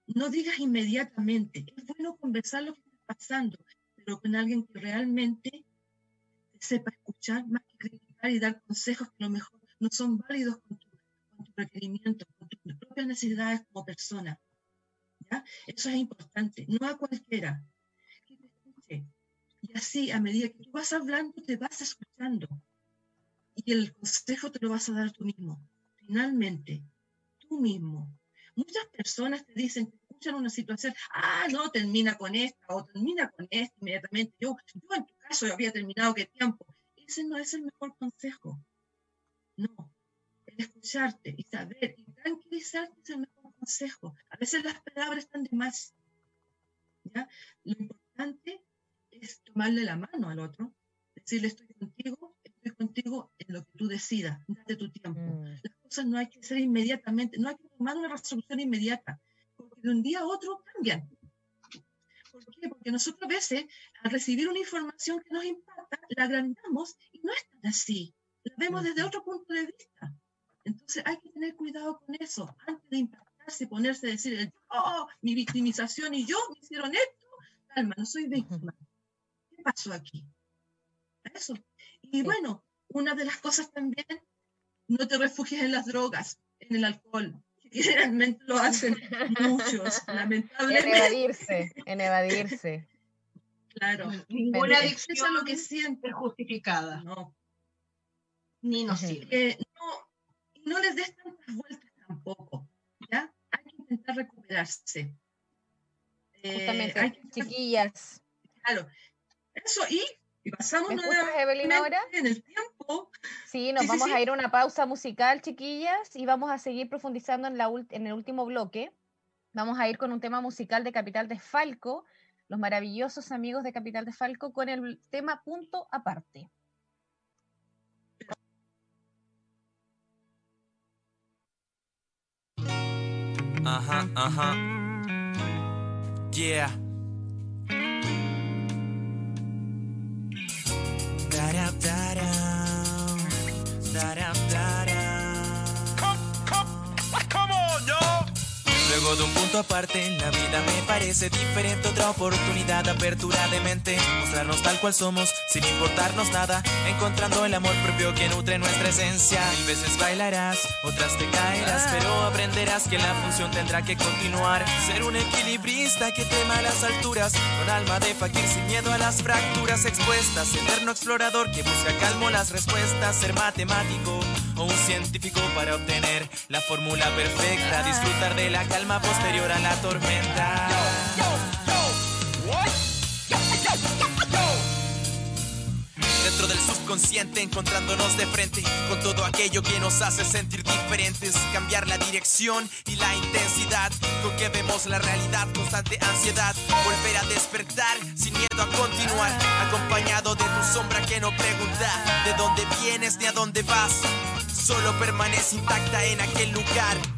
No digas inmediatamente. Es bueno conversar lo que pasando, pero con alguien que realmente sepa escuchar más que criticar y dar consejos que a lo mejor no son válidos con tu, con tu requerimiento, con tus propias necesidades como persona. ¿ya? Eso es importante, no a cualquiera. Que te escuche. Y así, a medida que tú vas hablando, te vas escuchando. Y el consejo te lo vas a dar tú mismo. Finalmente, tú mismo. Muchas personas te dicen en una situación, ah, no, termina con esta o termina con esta inmediatamente. Yo, yo en tu caso había terminado qué tiempo. Ese no es el mejor consejo. No, el escucharte y saber y tranquilizarte es el mejor consejo. A veces las palabras están de más. ¿ya? Lo importante es tomarle la mano al otro, decirle estoy contigo, contigo en lo que tú decidas, date tu tiempo. Mm. Las cosas no hay que ser inmediatamente, no hay que tomar una resolución inmediata de un día a otro cambian. ¿Por qué? Porque nosotros a veces, al recibir una información que nos impacta, la agrandamos y no es tan así. La vemos desde otro punto de vista. Entonces hay que tener cuidado con eso. Antes de impactarse, ponerse a decir, oh, mi victimización y yo me hicieron esto. Calma, no soy víctima. ¿Qué pasó aquí? Eso. Y bueno, una de las cosas también, no te refugies en las drogas, en el alcohol, generalmente lo hacen muchos, lamentablemente. En evadirse, en evadirse. Claro. Ninguna adicción es lo que siente justificada. No. Ni nos sirve. Eh, no, no les des tantas vueltas tampoco, ¿ya? Hay que intentar recuperarse. Eh, Justamente, chiquillas. Claro. Eso, y y pasamos ¿Me escuchas, Evelyn, ahora? en el tiempo. Sí, nos vamos a ir a una pausa musical, chiquillas, y vamos a seguir profundizando en, la en el último bloque. Vamos a ir con un tema musical de Capital de Falco, los maravillosos amigos de Capital de Falco, con el tema Punto Aparte. Ajá, ajá. Yeah. De un punto aparte en la vida me parece diferente. Otra oportunidad, apertura de mente, mostrarnos tal cual somos sin importarnos nada, encontrando el amor propio que nutre nuestra esencia. Mil veces bailarás, otras te caerás, pero aprenderás que la función tendrá que continuar. Ser un equilibrista que tema las alturas, con alma de fakir sin miedo a las fracturas expuestas, eterno explorador que busca calmo las respuestas, ser matemático o un científico para obtener la fórmula perfecta, disfrutar de la calma posterior a la tormenta. Dentro del subconsciente encontrándonos de frente con todo aquello que nos hace sentir diferentes, cambiar la dirección y la intensidad con que vemos la realidad, constante ansiedad, volver a despertar sin miedo a continuar, acompañado de tu sombra que no pregunta de dónde vienes ni a dónde vas solo permanece intacta en aquel lugar.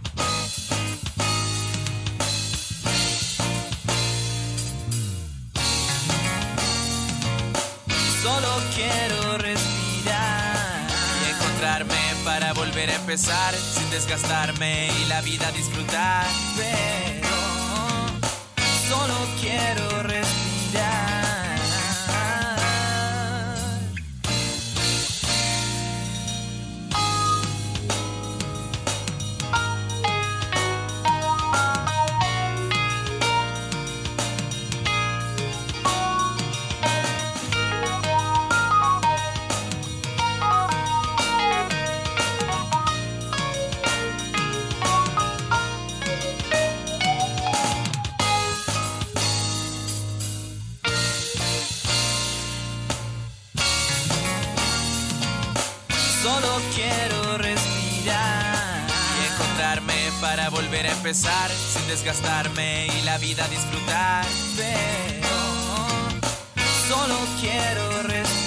Sin desgastarme y la vida disfrutar. Pero solo quiero respirar. Sin desgastarme y la vida disfrutar. Pero solo quiero respirar.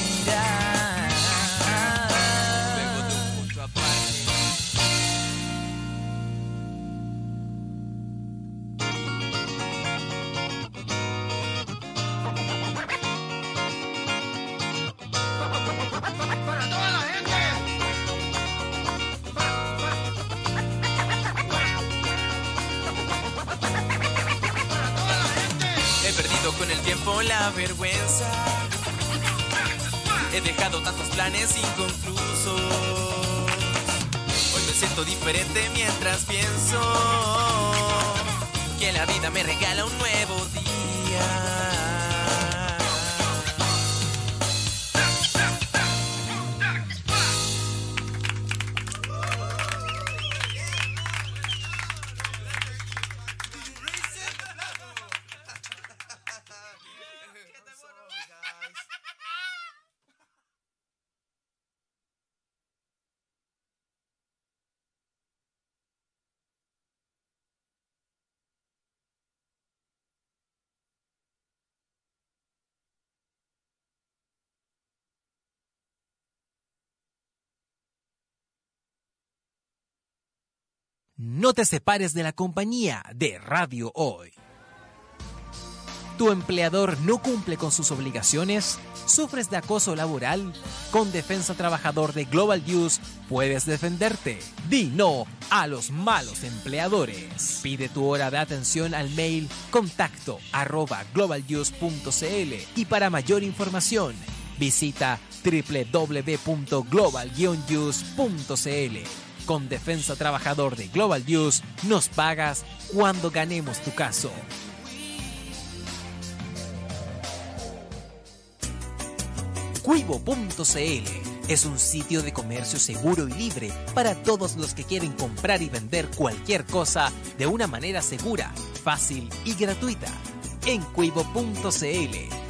Inconclusos. Hoy me siento diferente mientras pienso que la vida me regala un nuevo No te separes de la compañía de Radio Hoy. ¿Tu empleador no cumple con sus obligaciones? ¿Sufres de acoso laboral? Con Defensa Trabajador de Global News puedes defenderte. Di no a los malos empleadores. Pide tu hora de atención al mail contacto arroba globalnews.cl y para mayor información visita www.global-news.cl. Con Defensa Trabajador de Global News nos pagas cuando ganemos tu caso. Cuivo.cl es un sitio de comercio seguro y libre para todos los que quieren comprar y vender cualquier cosa de una manera segura, fácil y gratuita. En Cuivo.cl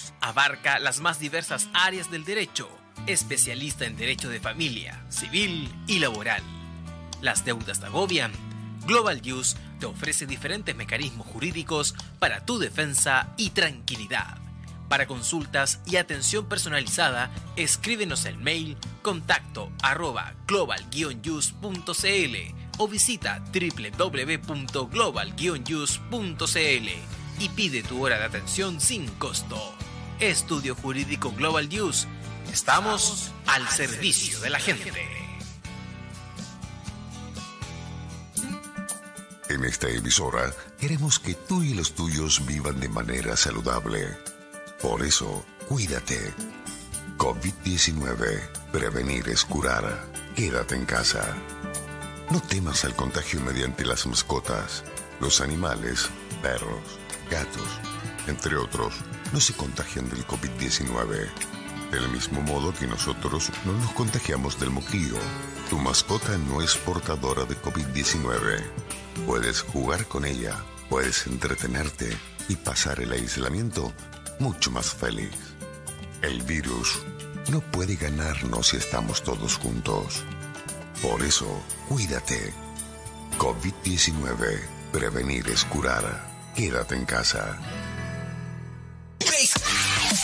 abarca las más diversas áreas del derecho, especialista en derecho de familia, civil y laboral. Las deudas te agobian. Global News te ofrece diferentes mecanismos jurídicos para tu defensa y tranquilidad. Para consultas y atención personalizada, escríbenos el mail contacto arroba global o visita www.global y pide tu hora de atención sin costo. Estudio Jurídico Global News. Estamos al servicio de la gente. En esta emisora queremos que tú y los tuyos vivan de manera saludable. Por eso, cuídate. COVID-19. Prevenir es curar. Quédate en casa. No temas al contagio mediante las mascotas. Los animales, perros, gatos, entre otros, no se contagian del COVID-19. Del mismo modo que nosotros no nos contagiamos del moquillo, tu mascota no es portadora de COVID-19. Puedes jugar con ella, puedes entretenerte y pasar el aislamiento mucho más feliz. El virus no puede ganarnos si estamos todos juntos. Por eso, cuídate. COVID-19. Prevenir es curar. Quédate en casa.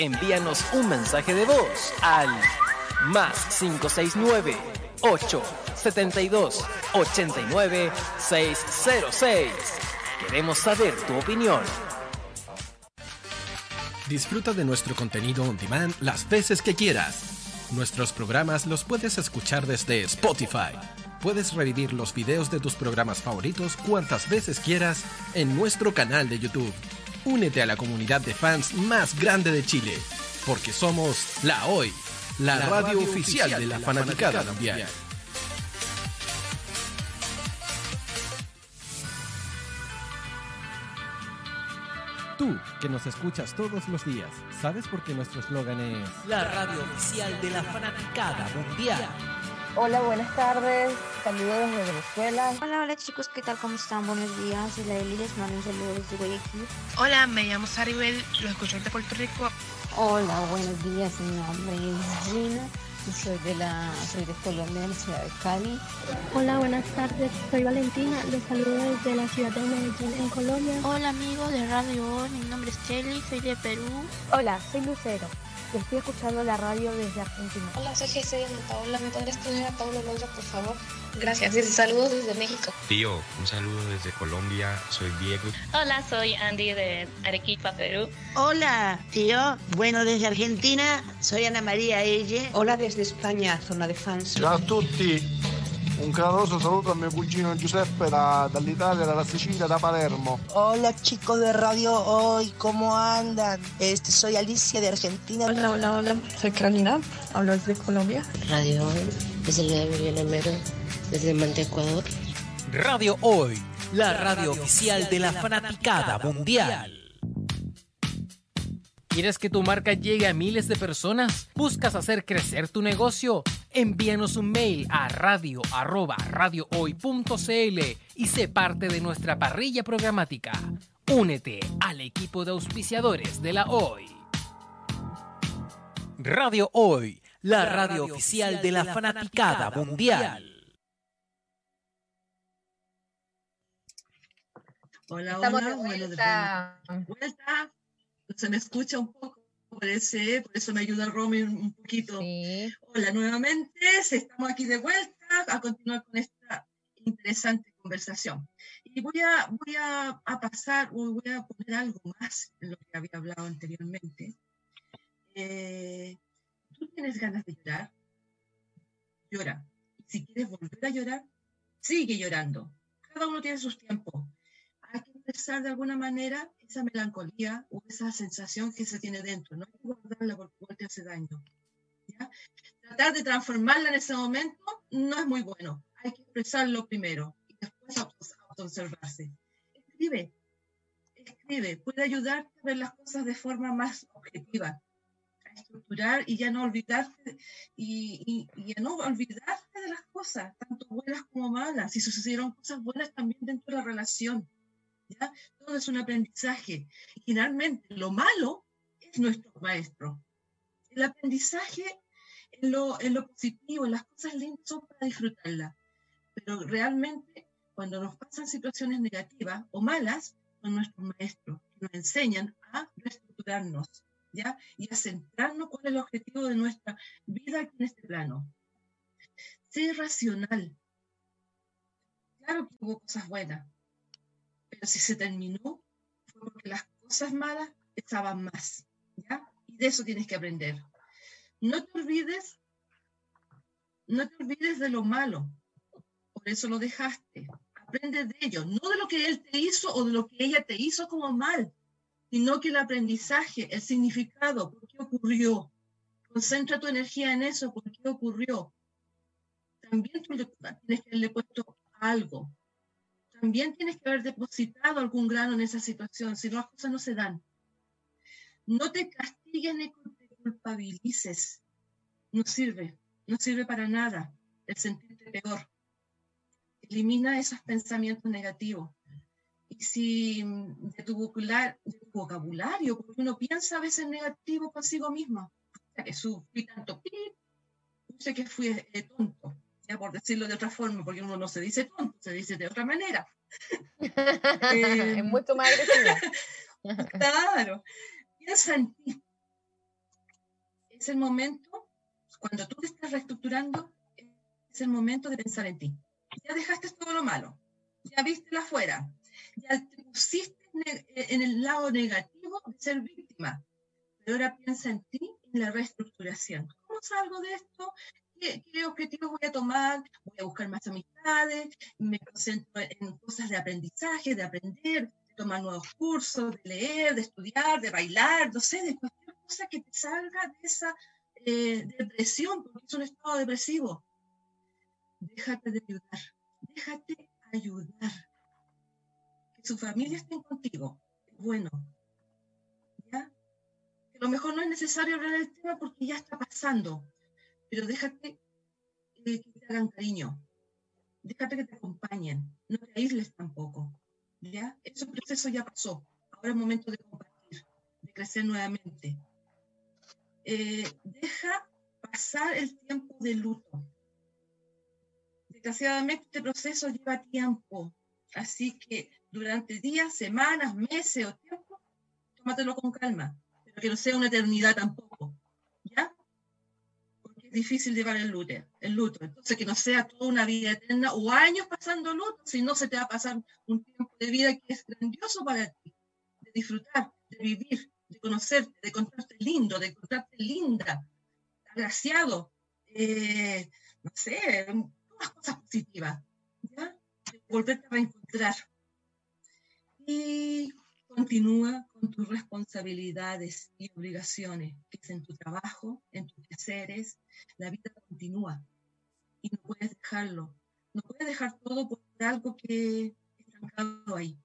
Envíanos un mensaje de voz al más 569 872 89 606. Queremos saber tu opinión. Disfruta de nuestro contenido on demand las veces que quieras. Nuestros programas los puedes escuchar desde Spotify. Puedes revivir los videos de tus programas favoritos cuantas veces quieras en nuestro canal de YouTube. Únete a la comunidad de fans más grande de Chile, porque somos La Hoy, la, radio, oficial de la, fanaticada mundial. Tú, que nos escuchas todos los días, ¿sabes por qué nuestro eslogan es La radio oficial de la fanaticada mundial? Hola, buenas tardes. Saludos desde Venezuela. Hola, hola chicos, ¿qué tal? ¿Cómo están? Buenos días. Soy la Eli, les mando un saludo desde Guayaquil. Hola, me llamo Saribel, lo escucho desde Puerto Rico. Hola, buenos días. Mi nombre es Lina y soy de la soy de Colombia, de la ciudad de Cali. Hola, buenas tardes. Soy Valentina. Les saludo desde la ciudad de Medellín, en Colombia. Hola, amigos de Radio Hoy. Mi nombre es Chelly, soy de Perú. Hola, soy Lucero. Y Estoy escuchando la radio desde Argentina. Hola, soy Jesse de Ana Paula. ¿Me podrías poner a Pablo Londra, por favor? Gracias. Y saludos desde México. Tío, un saludo desde Colombia. Soy Diego. Hola, soy Andy de Arequipa, Perú. Hola, tío. Bueno, desde Argentina soy Ana María Elle. Hola desde Spagna, zona de fans. Ciao a tutti. Un caloroso saluto a mio cugino Giuseppe da- dall'Italia, dalla Sicilia, da Palermo. Hola chicos de Radio Hoy, ¿cómo andan? Este, soy Alicia de Argentina. Hola, hola, hola. Soy Carolina, hablo desde Colombia. Radio Hoy, desde la de Emiliano Mero, desde Mante, Ecuador. Radio Hoy, la radio oficial de la fanaticada mundial. ¿Quieres que tu marca llegue a miles de personas? ¿Buscas hacer crecer tu negocio? Envíanos un mail a radio arroba radiohoy.cl y sé parte de nuestra parrilla programática. Únete al equipo de auspiciadores de la Hoy. Radio Hoy, la radio oficial de la fanaticada mundial. Hola, Estamos hola. de bueno, vuelta. de vuelta. Se me escucha un poco, parece, por eso me ayuda Romy un poquito. Hola nuevamente, estamos aquí de vuelta a continuar con esta interesante conversación. Y voy a, voy a, a pasar, voy a poner algo más en lo que había hablado anteriormente. Eh, ¿Tú tienes ganas de llorar? Llora. Si quieres volver a llorar, sigue llorando. Cada uno tiene sus tiempos expresar de alguna manera esa melancolía o esa sensación que se tiene dentro. No guardarla porque te hace daño. ¿ya? Tratar de transformarla en ese momento no es muy bueno. Hay que expresarlo primero y después auto- autoobservarse. Escribe, escribe. Puede ayudarte a ver las cosas de forma más objetiva, a estructurar y ya no olvidarte y, y, y a no olvidarte de las cosas, tanto buenas como malas. Si sucedieron cosas buenas también dentro de la relación. ¿Ya? Todo es un aprendizaje. Y finalmente, lo malo es nuestro maestro. El aprendizaje en lo, en lo positivo, en las cosas lindas son para disfrutarlas. Pero realmente, cuando nos pasan situaciones negativas o malas, son nuestros maestros que nos enseñan a reestructurarnos, ¿ya? Y a centrarnos cuál es el objetivo de nuestra vida aquí en este plano. Sé racional. Claro que hubo cosas buenas, si se terminó fue porque las cosas malas pesaban más, ¿ya? Y de eso tienes que aprender. No te olvides, no te olvides de lo malo, por eso lo dejaste. Aprende de ello, no de lo que él te hizo o de lo que ella te hizo como mal, sino que el aprendizaje, el significado, por qué ocurrió. Concentra tu energía en eso, por qué ocurrió. También tú tienes que haberle puesto algo. También tienes que haber depositado algún grano en esa situación, si las cosas no se dan. No te castigues ni te culpabilices. No sirve, no sirve para nada el sentirte peor. Elimina esos pensamientos negativos y si de tu, vocabulario, porque uno piensa a veces negativo consigo mismo, que fui tanto sé que fui eh, tonto, por decirlo de otra forma, porque uno no se dice tonto, se dice de otra manera. es em, mucho más agresivo. claro, piensa en ti. Es el momento, cuando tú te estás reestructurando, es el momento de pensar en ti. Ya dejaste todo lo malo, ya viste la afuera, ya te pusiste en el lado negativo de ser víctima, pero ahora piensa en ti, en la reestructuración. ¿Cómo salgo de esto? ¿Qué, qué objetivos voy a tomar? Voy a buscar más amistades, me concentro en cosas de aprendizaje, de aprender, de tomar nuevos cursos, de leer, de estudiar, de bailar, no sé, de cualquier cosa que te salga de esa eh, depresión, porque es un estado depresivo. Déjate de ayudar, déjate ayudar que su familia esté contigo. Bueno, ¿ya? Que a lo mejor no es necesario hablar del tema porque ya está pasando, pero déjate que te hagan cariño, déjate que te acompañen, no te aísles tampoco, ¿ya? Ese proceso ya pasó, ahora es momento de compartir, de crecer nuevamente. Eh, deja pasar el tiempo de luto. Desgraciadamente este proceso lleva tiempo, así que durante días, semanas, meses o tiempo, tómatelo con calma, pero que no sea una eternidad tampoco, difícil llevar el luto, el luto, entonces que no sea toda una vida eterna o años pasando luto, si no se te va a pasar un tiempo de vida que es grandioso para ti, de disfrutar, de vivir, de conocerte, de encontrarte lindo, de encontrarte linda, agraciado, eh, no sé, todas cosas positivas, ¿ya? De volverte a reencontrar y continúa con tus responsabilidades y obligaciones, que es en tu trabajo, en tus quehaceres. La vida continúa y no puedes dejarlo. No puedes dejar todo por algo que estancado ahí.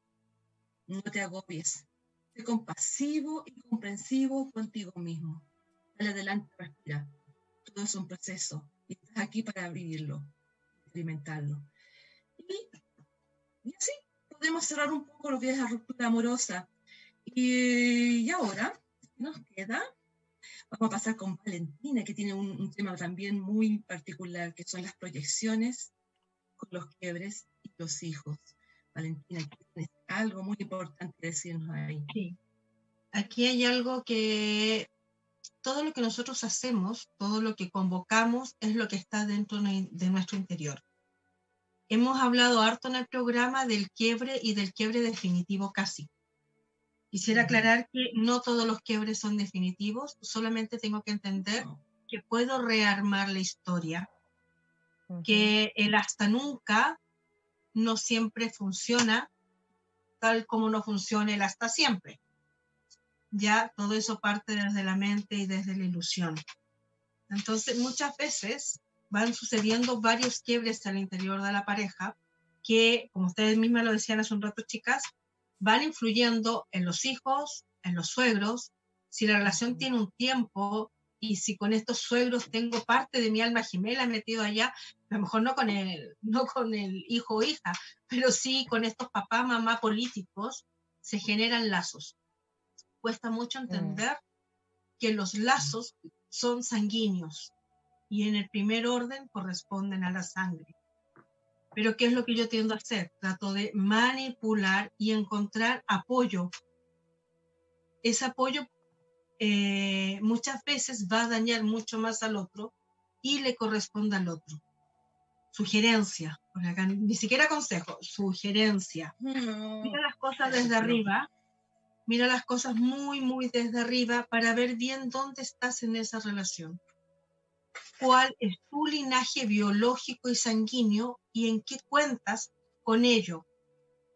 No te agobies. Sé compasivo y comprensivo contigo mismo. Dale adelante, respira. Todo es un proceso y estás aquí para vivirlo, experimentarlo. Y así podemos cerrar un poco lo que es la ruptura amorosa. Y, ahora, nos queda? Vamos a pasar con Valentina, que tiene un, tema también muy particular, que son las proyecciones con los quiebres y los hijos. Valentina, tienes algo muy importante decirnos ahí. Sí. Aquí hay algo que todo lo que nosotros hacemos, todo lo que convocamos, es lo que está dentro de nuestro interior. Hemos hablado harto en el programa del quiebre y del quiebre definitivo casi. Quisiera aclarar que no todos los quiebres son definitivos, solamente tengo que entender que puedo rearmar la historia, que el hasta nunca no siempre funciona tal como no funciona el hasta siempre. Ya todo eso parte desde la mente y desde la ilusión. Entonces, muchas veces van sucediendo varios quiebres al interior de la pareja que, como ustedes mismas lo decían hace un rato, chicas, van influyendo en los hijos, en los suegros, si la relación tiene un tiempo y si con estos suegros tengo parte de mi alma gemela metido allá, a lo mejor no con el, no con el hijo o hija, pero sí con estos papá, mamá políticos, se generan lazos. Cuesta mucho mm. entender que los lazos son sanguíneos, y en el primer orden corresponden a la sangre. Pero ¿qué es lo que yo tiendo a hacer? Trato de manipular y encontrar apoyo. Ese apoyo eh, muchas veces va a dañar mucho más al otro y le corresponde al otro. Sugerencia, ni siquiera consejo, sugerencia. Mira las cosas desde arriba Mira las cosas muy, muy desde arriba para ver bien dónde estás en esa relación. Cuál es tu linaje biológico y sanguíneo y en qué cuentas con ello.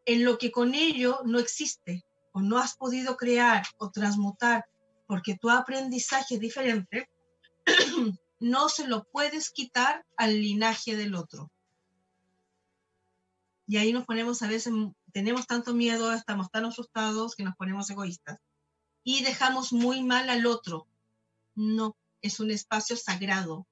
En lo que con ello no existe o no has podido crear o transmutar porque tu aprendizaje es diferente, no se lo puedes quitar al linaje del otro. Y ahí nos ponemos a veces, tenemos tanto miedo, estamos tan asustados que nos ponemos egoístas. Y dejamos muy mal al otro. No, es un espacio sagrado.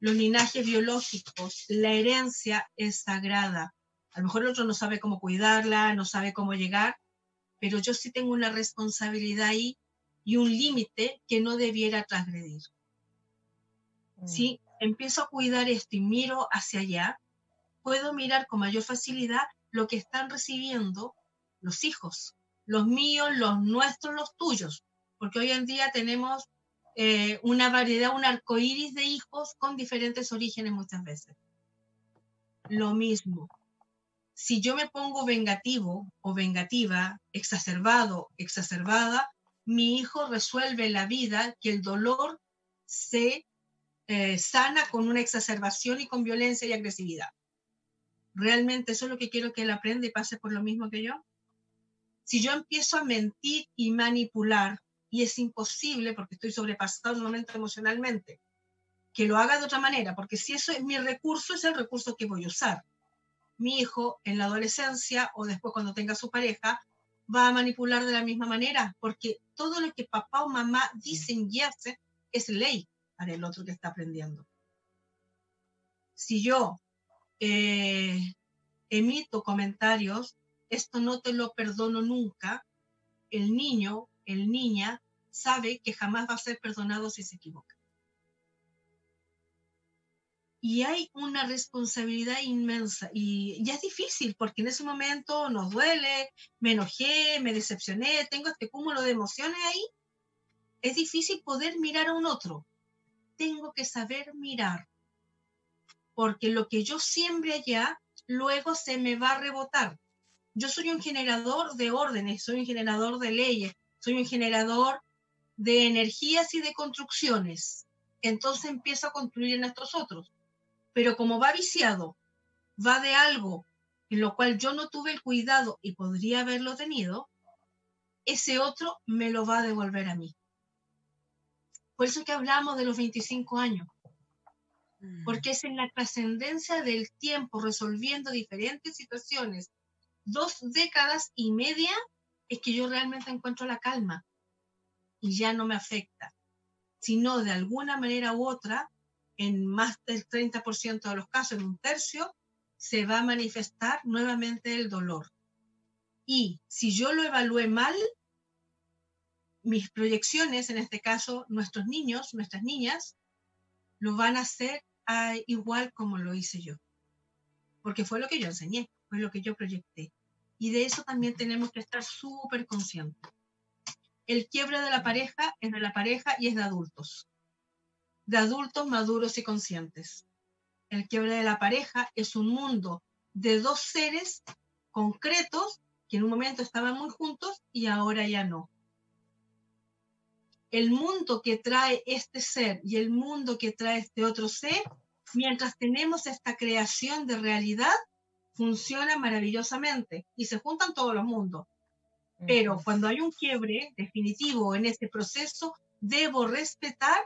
Los linajes biológicos, la herencia es sagrada. A lo mejor el otro no sabe cómo cuidarla, no sabe cómo llegar, pero yo sí tengo una responsabilidad ahí y un límite que no debiera transgredir. Si empiezo a cuidar esto y miro hacia allá, puedo mirar con mayor facilidad lo que están recibiendo los hijos, los míos, los nuestros, los tuyos, porque hoy en día tenemos eh, una variedad, un arco iris de hijos con diferentes orígenes muchas veces. Lo mismo. Si yo me pongo vengativo o vengativa, exacerbado, exacerbada, mi hijo resuelve la vida que el dolor se eh, sana con una exacerbación y con violencia y agresividad. ¿Realmente eso es lo que quiero que él aprenda y pase por lo mismo que yo? Si yo empiezo a mentir y manipular, y es imposible porque estoy sobrepasado un momento emocionalmente, que lo haga de otra manera, porque si eso es mi recurso, es el recurso que voy a usar. Mi hijo en la adolescencia o después cuando tenga su pareja va a manipular de la misma manera, porque todo lo que papá o mamá dicen y hacen es ley para el otro que está aprendiendo. Si yo eh, emito comentarios, esto no te lo perdono nunca, el niño, el niña, sabe que jamás va a ser perdonado si se equivoca. Y hay una responsabilidad inmensa y ya es difícil porque en ese momento nos duele, me enojé, me decepcioné, tengo este cúmulo de emociones ahí. Es difícil poder mirar a un otro tengo que saber mirar, porque lo que yo siembre allá, luego se me va a rebotar. Yo soy un generador de órdenes, soy un generador de leyes, soy un generador de energías y de construcciones. Entonces empiezo a construir en estos otros. Pero como va viciado, va de algo en lo cual yo no tuve el cuidado y podría haberlo tenido, ese otro me lo va a devolver a mí. Por eso que hablamos de los 25 años, mm. porque es en la trascendencia del tiempo resolviendo diferentes situaciones, dos décadas y media, es que yo realmente encuentro la calma y ya no me afecta, sino de alguna manera u otra, en más del 30% de los casos, en un tercio, se va a manifestar nuevamente el dolor. Y si yo lo evalué mal, mis proyecciones, en este caso nuestros niños, nuestras niñas, lo van a hacer ah, igual como lo hice yo. Porque fue lo que yo enseñé, fue lo que yo proyecté. Y de eso también tenemos que estar súper conscientes. El quiebre de la pareja es de la pareja y es de adultos. De adultos maduros y conscientes. El quiebre de la pareja es un mundo de dos seres concretos que en un momento estaban muy juntos y ahora ya no el mundo que trae este ser y el mundo que trae este otro ser, mientras tenemos esta creación de realidad, funciona maravillosamente y se juntan todos los mundos. Pero cuando hay un quiebre definitivo en este proceso, debo respetar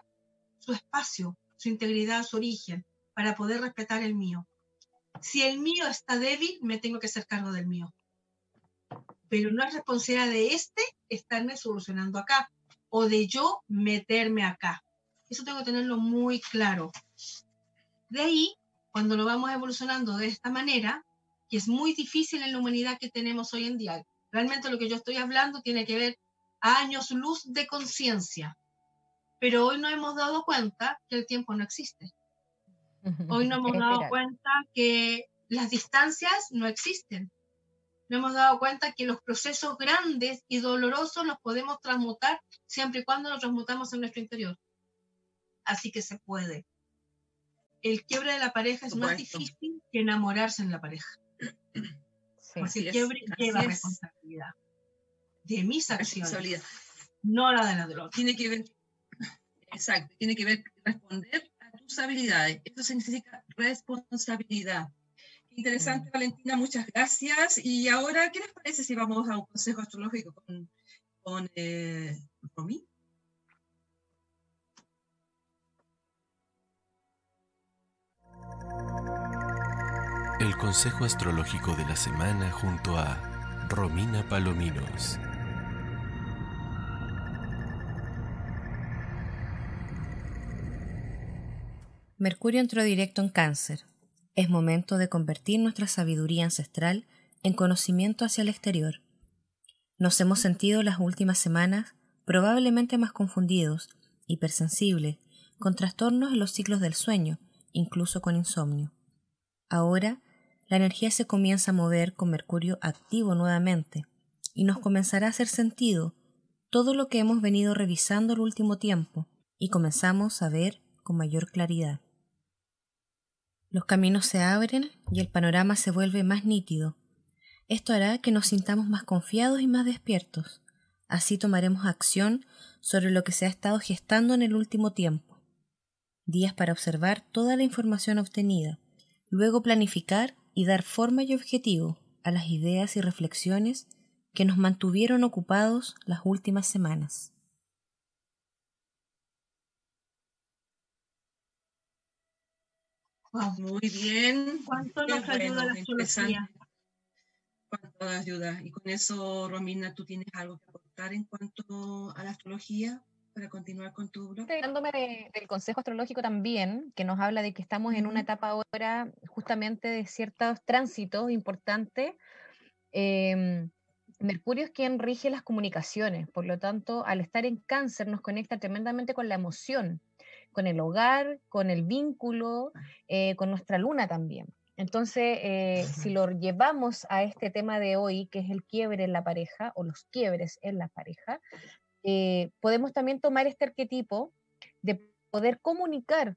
su espacio, su integridad, su origen, para poder respetar el mío. Si el mío está débil, me tengo que hacer cargo del mío. Pero no es responsabilidad de este estarme solucionando acá o de yo meterme acá. Eso tengo que tenerlo muy claro. De ahí, cuando lo vamos evolucionando de esta manera, que es muy difícil en la humanidad que tenemos hoy en día, realmente lo que yo estoy hablando tiene que ver años luz de conciencia. Pero hoy no hemos dado cuenta que el tiempo no existe. Hoy no hemos dado cuenta que las distancias no existen nos hemos dado cuenta que los procesos grandes y dolorosos los podemos transmutar siempre y cuando los transmutamos en nuestro interior. Así que se puede. El quiebre de la pareja es más difícil que enamorarse en la pareja. Porque quiebre lleva responsabilidad. de mis acciones, no la de la droga. Tiene que ver, exacto, tiene que ver responder a tus habilidades. Eso significa responsabilidad. Interesante, mm. Valentina, muchas gracias. Y ahora, ¿qué les parece si vamos a un consejo astrológico con, con eh, Romy? El consejo astrológico de la semana junto a Romina Palominos. Mercurio entró directo en cáncer. Es momento de convertir nuestra sabiduría ancestral en conocimiento hacia el exterior. Nos hemos sentido las últimas semanas probablemente más confundidos, hipersensibles, con trastornos en los ciclos del sueño, incluso con insomnio. Ahora la energía se comienza a mover con Mercurio activo nuevamente y nos comenzará a hacer sentido todo lo que hemos venido revisando el último tiempo y comenzamos a ver con mayor claridad. Los caminos se abren y el panorama se vuelve más nítido. Esto hará que nos sintamos más confiados y más despiertos. Así tomaremos acción sobre lo que se ha estado gestando en el último tiempo. Días para observar toda la información obtenida, luego planificar y dar forma y objetivo a las ideas y reflexiones que nos mantuvieron ocupados las últimas semanas. muy bien. ¿Cuánto nos ayuda la astrología? ¿Cuánto ayuda? Y con eso, Romina, ¿tú tienes algo que aportar en cuanto a la astrología? Para continuar con tu blog? Dándome del consejo astrológico también, que nos habla de que estamos en una etapa ahora justamente de ciertos tránsitos importantes. Em, Mercurio es quien rige las comunicaciones, por lo tanto, al estar en cáncer nos conecta tremendamente con la emoción, con el hogar, con el vínculo, eh, con nuestra luna también. Entonces, eh, si lo llevamos a este tema de hoy, que es el quiebre en la pareja o los quiebres en la pareja, eh, podemos también tomar este arquetipo de poder comunicar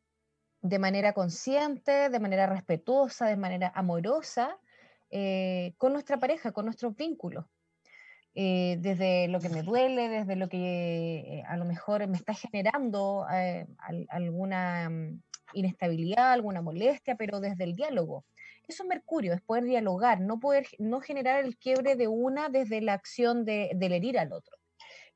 de manera consciente, de manera respetuosa, de manera amorosa eh, con nuestra pareja, con nuestros vínculos. Eh, desde lo que me duele, desde lo que a lo mejor me está generando alguna mm, inestabilidad, alguna molestia, pero desde el diálogo. Eso es Mercurio, es poder dialogar, no poder no generar el quiebre de una desde la acción de, del herir al otro.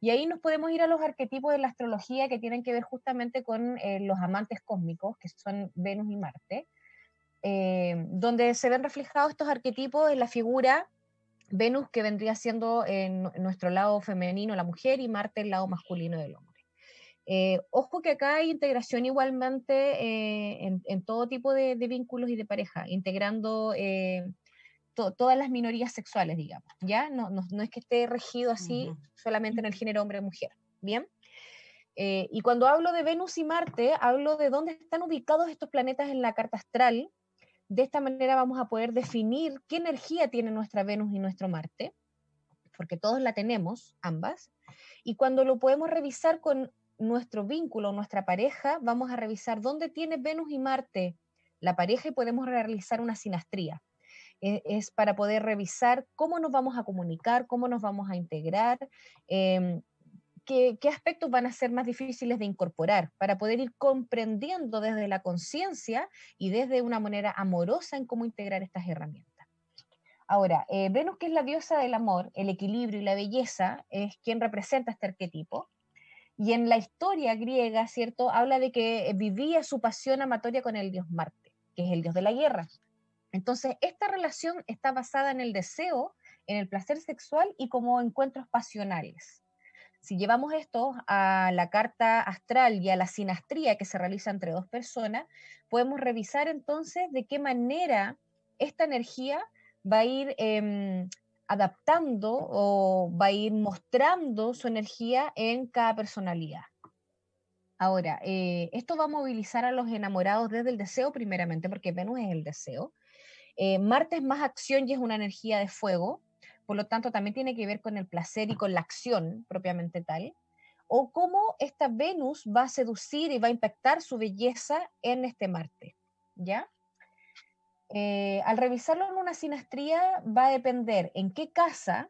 Y ahí nos podemos ir a los arquetipos de la astrología que tienen que ver justamente con eh, los amantes cósmicos, que son Venus y Marte, eh, donde se ven reflejados estos arquetipos en la figura Venus, que vendría siendo en nuestro lado femenino la mujer, y Marte el lado masculino del hombre. Eh, ojo que acá hay integración igualmente en, todo tipo de, vínculos y de pareja, integrando todas las minorías sexuales, digamos, ¿ya? No, no, es que esté regido así solamente en el género hombre mujer, ¿bien? Eh, y cuando hablo de Venus y Marte, hablo de dónde están ubicados estos planetas en la carta astral. De esta manera vamos a poder definir qué energía tiene nuestra Venus y nuestro Marte, porque todos la tenemos, ambas. Y cuando lo podemos revisar con nuestro vínculo, nuestra pareja, vamos a revisar dónde tiene Venus y Marte la pareja y podemos realizar una sinastría. E, es, para poder revisar cómo nos vamos a comunicar, cómo nos vamos a integrar, em, qué, aspectos van a ser más difíciles de incorporar, para poder ir comprendiendo desde la conciencia y desde una manera amorosa en cómo integrar estas herramientas. Ahora, eh, Venus, que es la diosa del amor, el equilibrio y la belleza, es quien representa este arquetipo. Y en la historia griega, ¿cierto? Habla de que vivía su pasión amatoria con el dios Marte, que es el dios de la guerra. Entonces, esta relación está basada en el deseo, en el placer sexual y como encuentros pasionales. Si llevamos esto a la carta astral y a la sinastría que se realiza entre dos personas, podemos revisar entonces de qué manera esta energía va a ir em, adaptando o va a ir mostrando su energía en cada personalidad. Ahora, eh, esto va a movilizar a los enamorados desde el deseo primeramente, porque Venus es el deseo, eh, Marte es más acción y es una energía de fuego, por lo tanto también tiene que ver con el placer y con la acción propiamente tal, o cómo esta Venus va a seducir y va a impactar su belleza en este Marte, ¿ya? Eh, al revisarlo en una sinastría va a depender en qué casa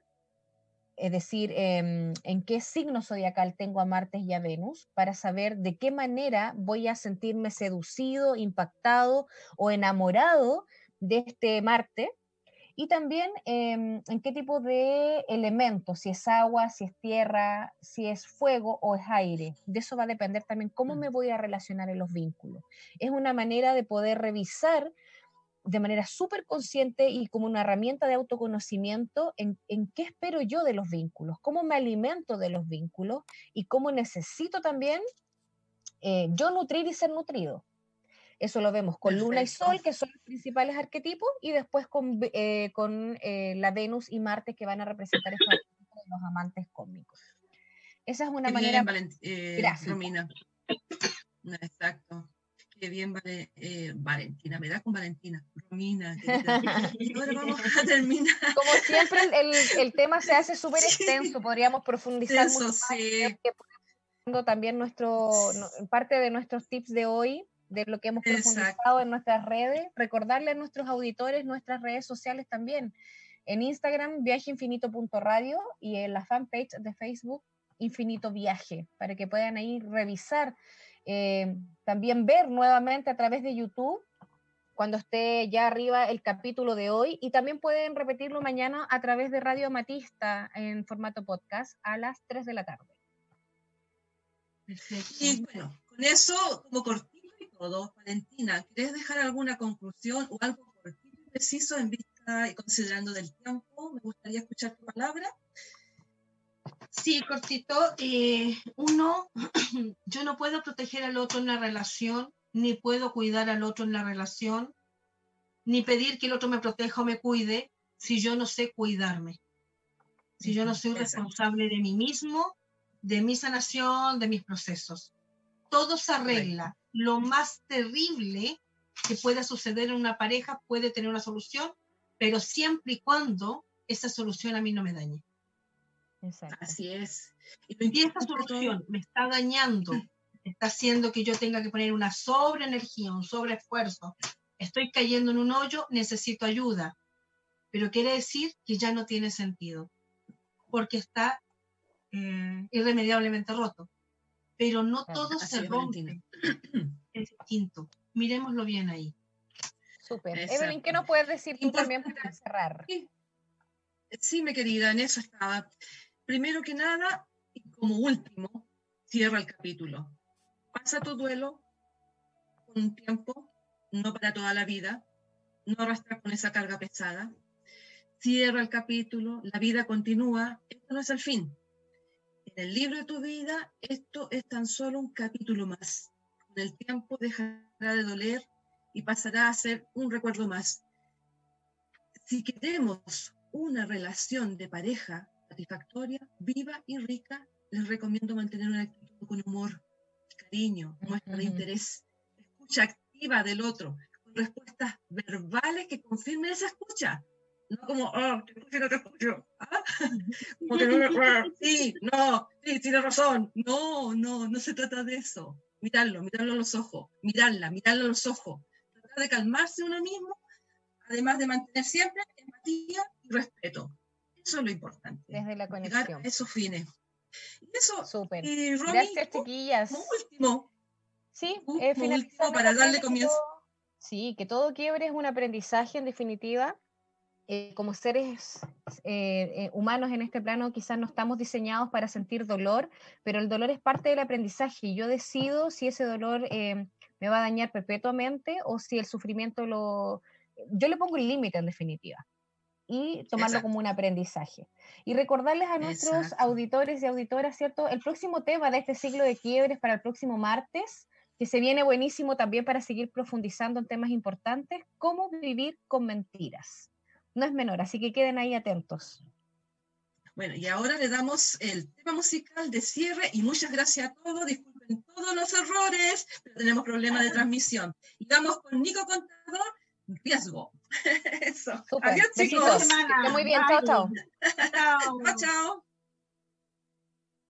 es decir, em, en qué signo zodiacal tengo a Marte y a Venus, para saber de qué manera voy a sentirme seducido, impactado o enamorado de este Marte. Y también em, en qué tipo de elementos, si es agua, si es tierra, si es fuego o es aire. De eso va a depender también cómo me voy a relacionar en los vínculos. Es una manera de poder revisar de manera súper consciente y como una herramienta de autoconocimiento en, qué espero yo de los vínculos, cómo me alimento de los vínculos y cómo necesito también eh, yo nutrir y ser nutrido. Eso lo vemos con Luna y Sol, que son los principales arquetipos, y después con, eh, con eh, la Venus y Marte, que van a representar estos arquetipos de los amantes cósmicos. Esa es una manera... Romina. Exacto. Qué bien, vale, eh, Valentina, me da con Valentina, Romina. ahora vamos a terminar. Como siempre, el, el tema se hace súper extenso, podríamos profundizar mucho más. Sí. También nuestro, parte de nuestros tips de hoy, de lo que hemos profundizado en nuestras redes, recordarle a nuestros auditores nuestras redes sociales también. En Instagram, viajeinfinito.radio y en la fanpage de Facebook, Infinito Viaje, para que puedan ahí revisar eh, también ver nuevamente a través de YouTube cuando esté ya arriba el capítulo de hoy y también pueden repetirlo mañana a través de Radio Matista en formato podcast a las 3 de la tarde. Y bueno, con eso como cortito y todo, Valentina, ¿quieres dejar alguna conclusión o algo cortito y preciso en vista y considerando del tiempo? Me gustaría escuchar tu palabra. Sí, cortito. Eh, uno, yo no puedo proteger al otro en la relación, ni puedo cuidar al otro en la relación, ni pedir que el otro me proteja o me cuide si yo no sé cuidarme, si yo no soy responsable de mí mismo, de mi sanación, de mis procesos. Todo se arregla. Lo más terrible que pueda suceder en una pareja puede tener una solución, pero siempre y cuando esa solución a mí no me dañe. Así es. Y esta solución me está dañando, está haciendo que yo tenga que poner una sobreenergía, un sobreesfuerzo. Estoy cayendo en un hoyo, necesito ayuda. Pero quiere decir que ya no tiene sentido, porque está eh, irremediablemente roto. Pero no todo se rompe. Es distinto. Miremoslo bien ahí. Súper. Evelyn, ¿qué nos puedes decir tú también para cerrar? Sí. sí, mi querida, en eso estaba primero que nada, y como último, cierra el capítulo. Pasa tu duelo con un tiempo, no para toda la vida, no arrastrar con esa carga pesada. Cierra el capítulo, la vida continúa, esto no es el fin. En el libro de tu vida, esto es tan solo un capítulo más. Con el tiempo dejará de doler y pasará a ser un recuerdo más. Si queremos una relación de pareja satisfactoria, viva y rica, les recomiendo mantener una actitud con humor, cariño, muestra de interés, escucha activa del otro, con respuestas verbales que confirmen esa escucha. No como, oh, te escucho no te escucho. ¿Ah? Como que no me sí, no, sí, tiene razón. No, no, no se trata de eso. Mirarlo, mirarlo a los ojos, mirarla, mirarlo a los ojos. Tratar de calmarse uno mismo, además de mantener siempre empatía y respeto. Eso es lo importante. Desde la conexión. esos fines. eso. Súper. Gracias, chiquillas. Como último. Sí, eh, para darle comienzo. sí, que todo quiebre es un aprendizaje en definitiva. Eh, como seres eh, eh, humanos en este plano quizás no estamos diseñados para sentir dolor, pero el dolor es parte del aprendizaje y yo decido si ese dolor me va a dañar perpetuamente o si el sufrimiento lo... Yo le pongo el límite en definitiva y tomarlo como un aprendizaje. Y recordarles a nuestros auditores y auditoras, ¿cierto? El próximo tema de este ciclo de quiebres para el próximo martes, que se viene buenísimo también para seguir profundizando en temas importantes, cómo vivir con mentiras. No es menor, así que queden ahí atentos. Bueno, y ahora le damos el tema musical de cierre y muchas gracias a todos. Disculpen todos los errores, pero tenemos problemas de transmisión. Y vamos con Nico Contador riesgo. Eso. Adiós, chicos. Muy bien. Chao, chao. chao, chao.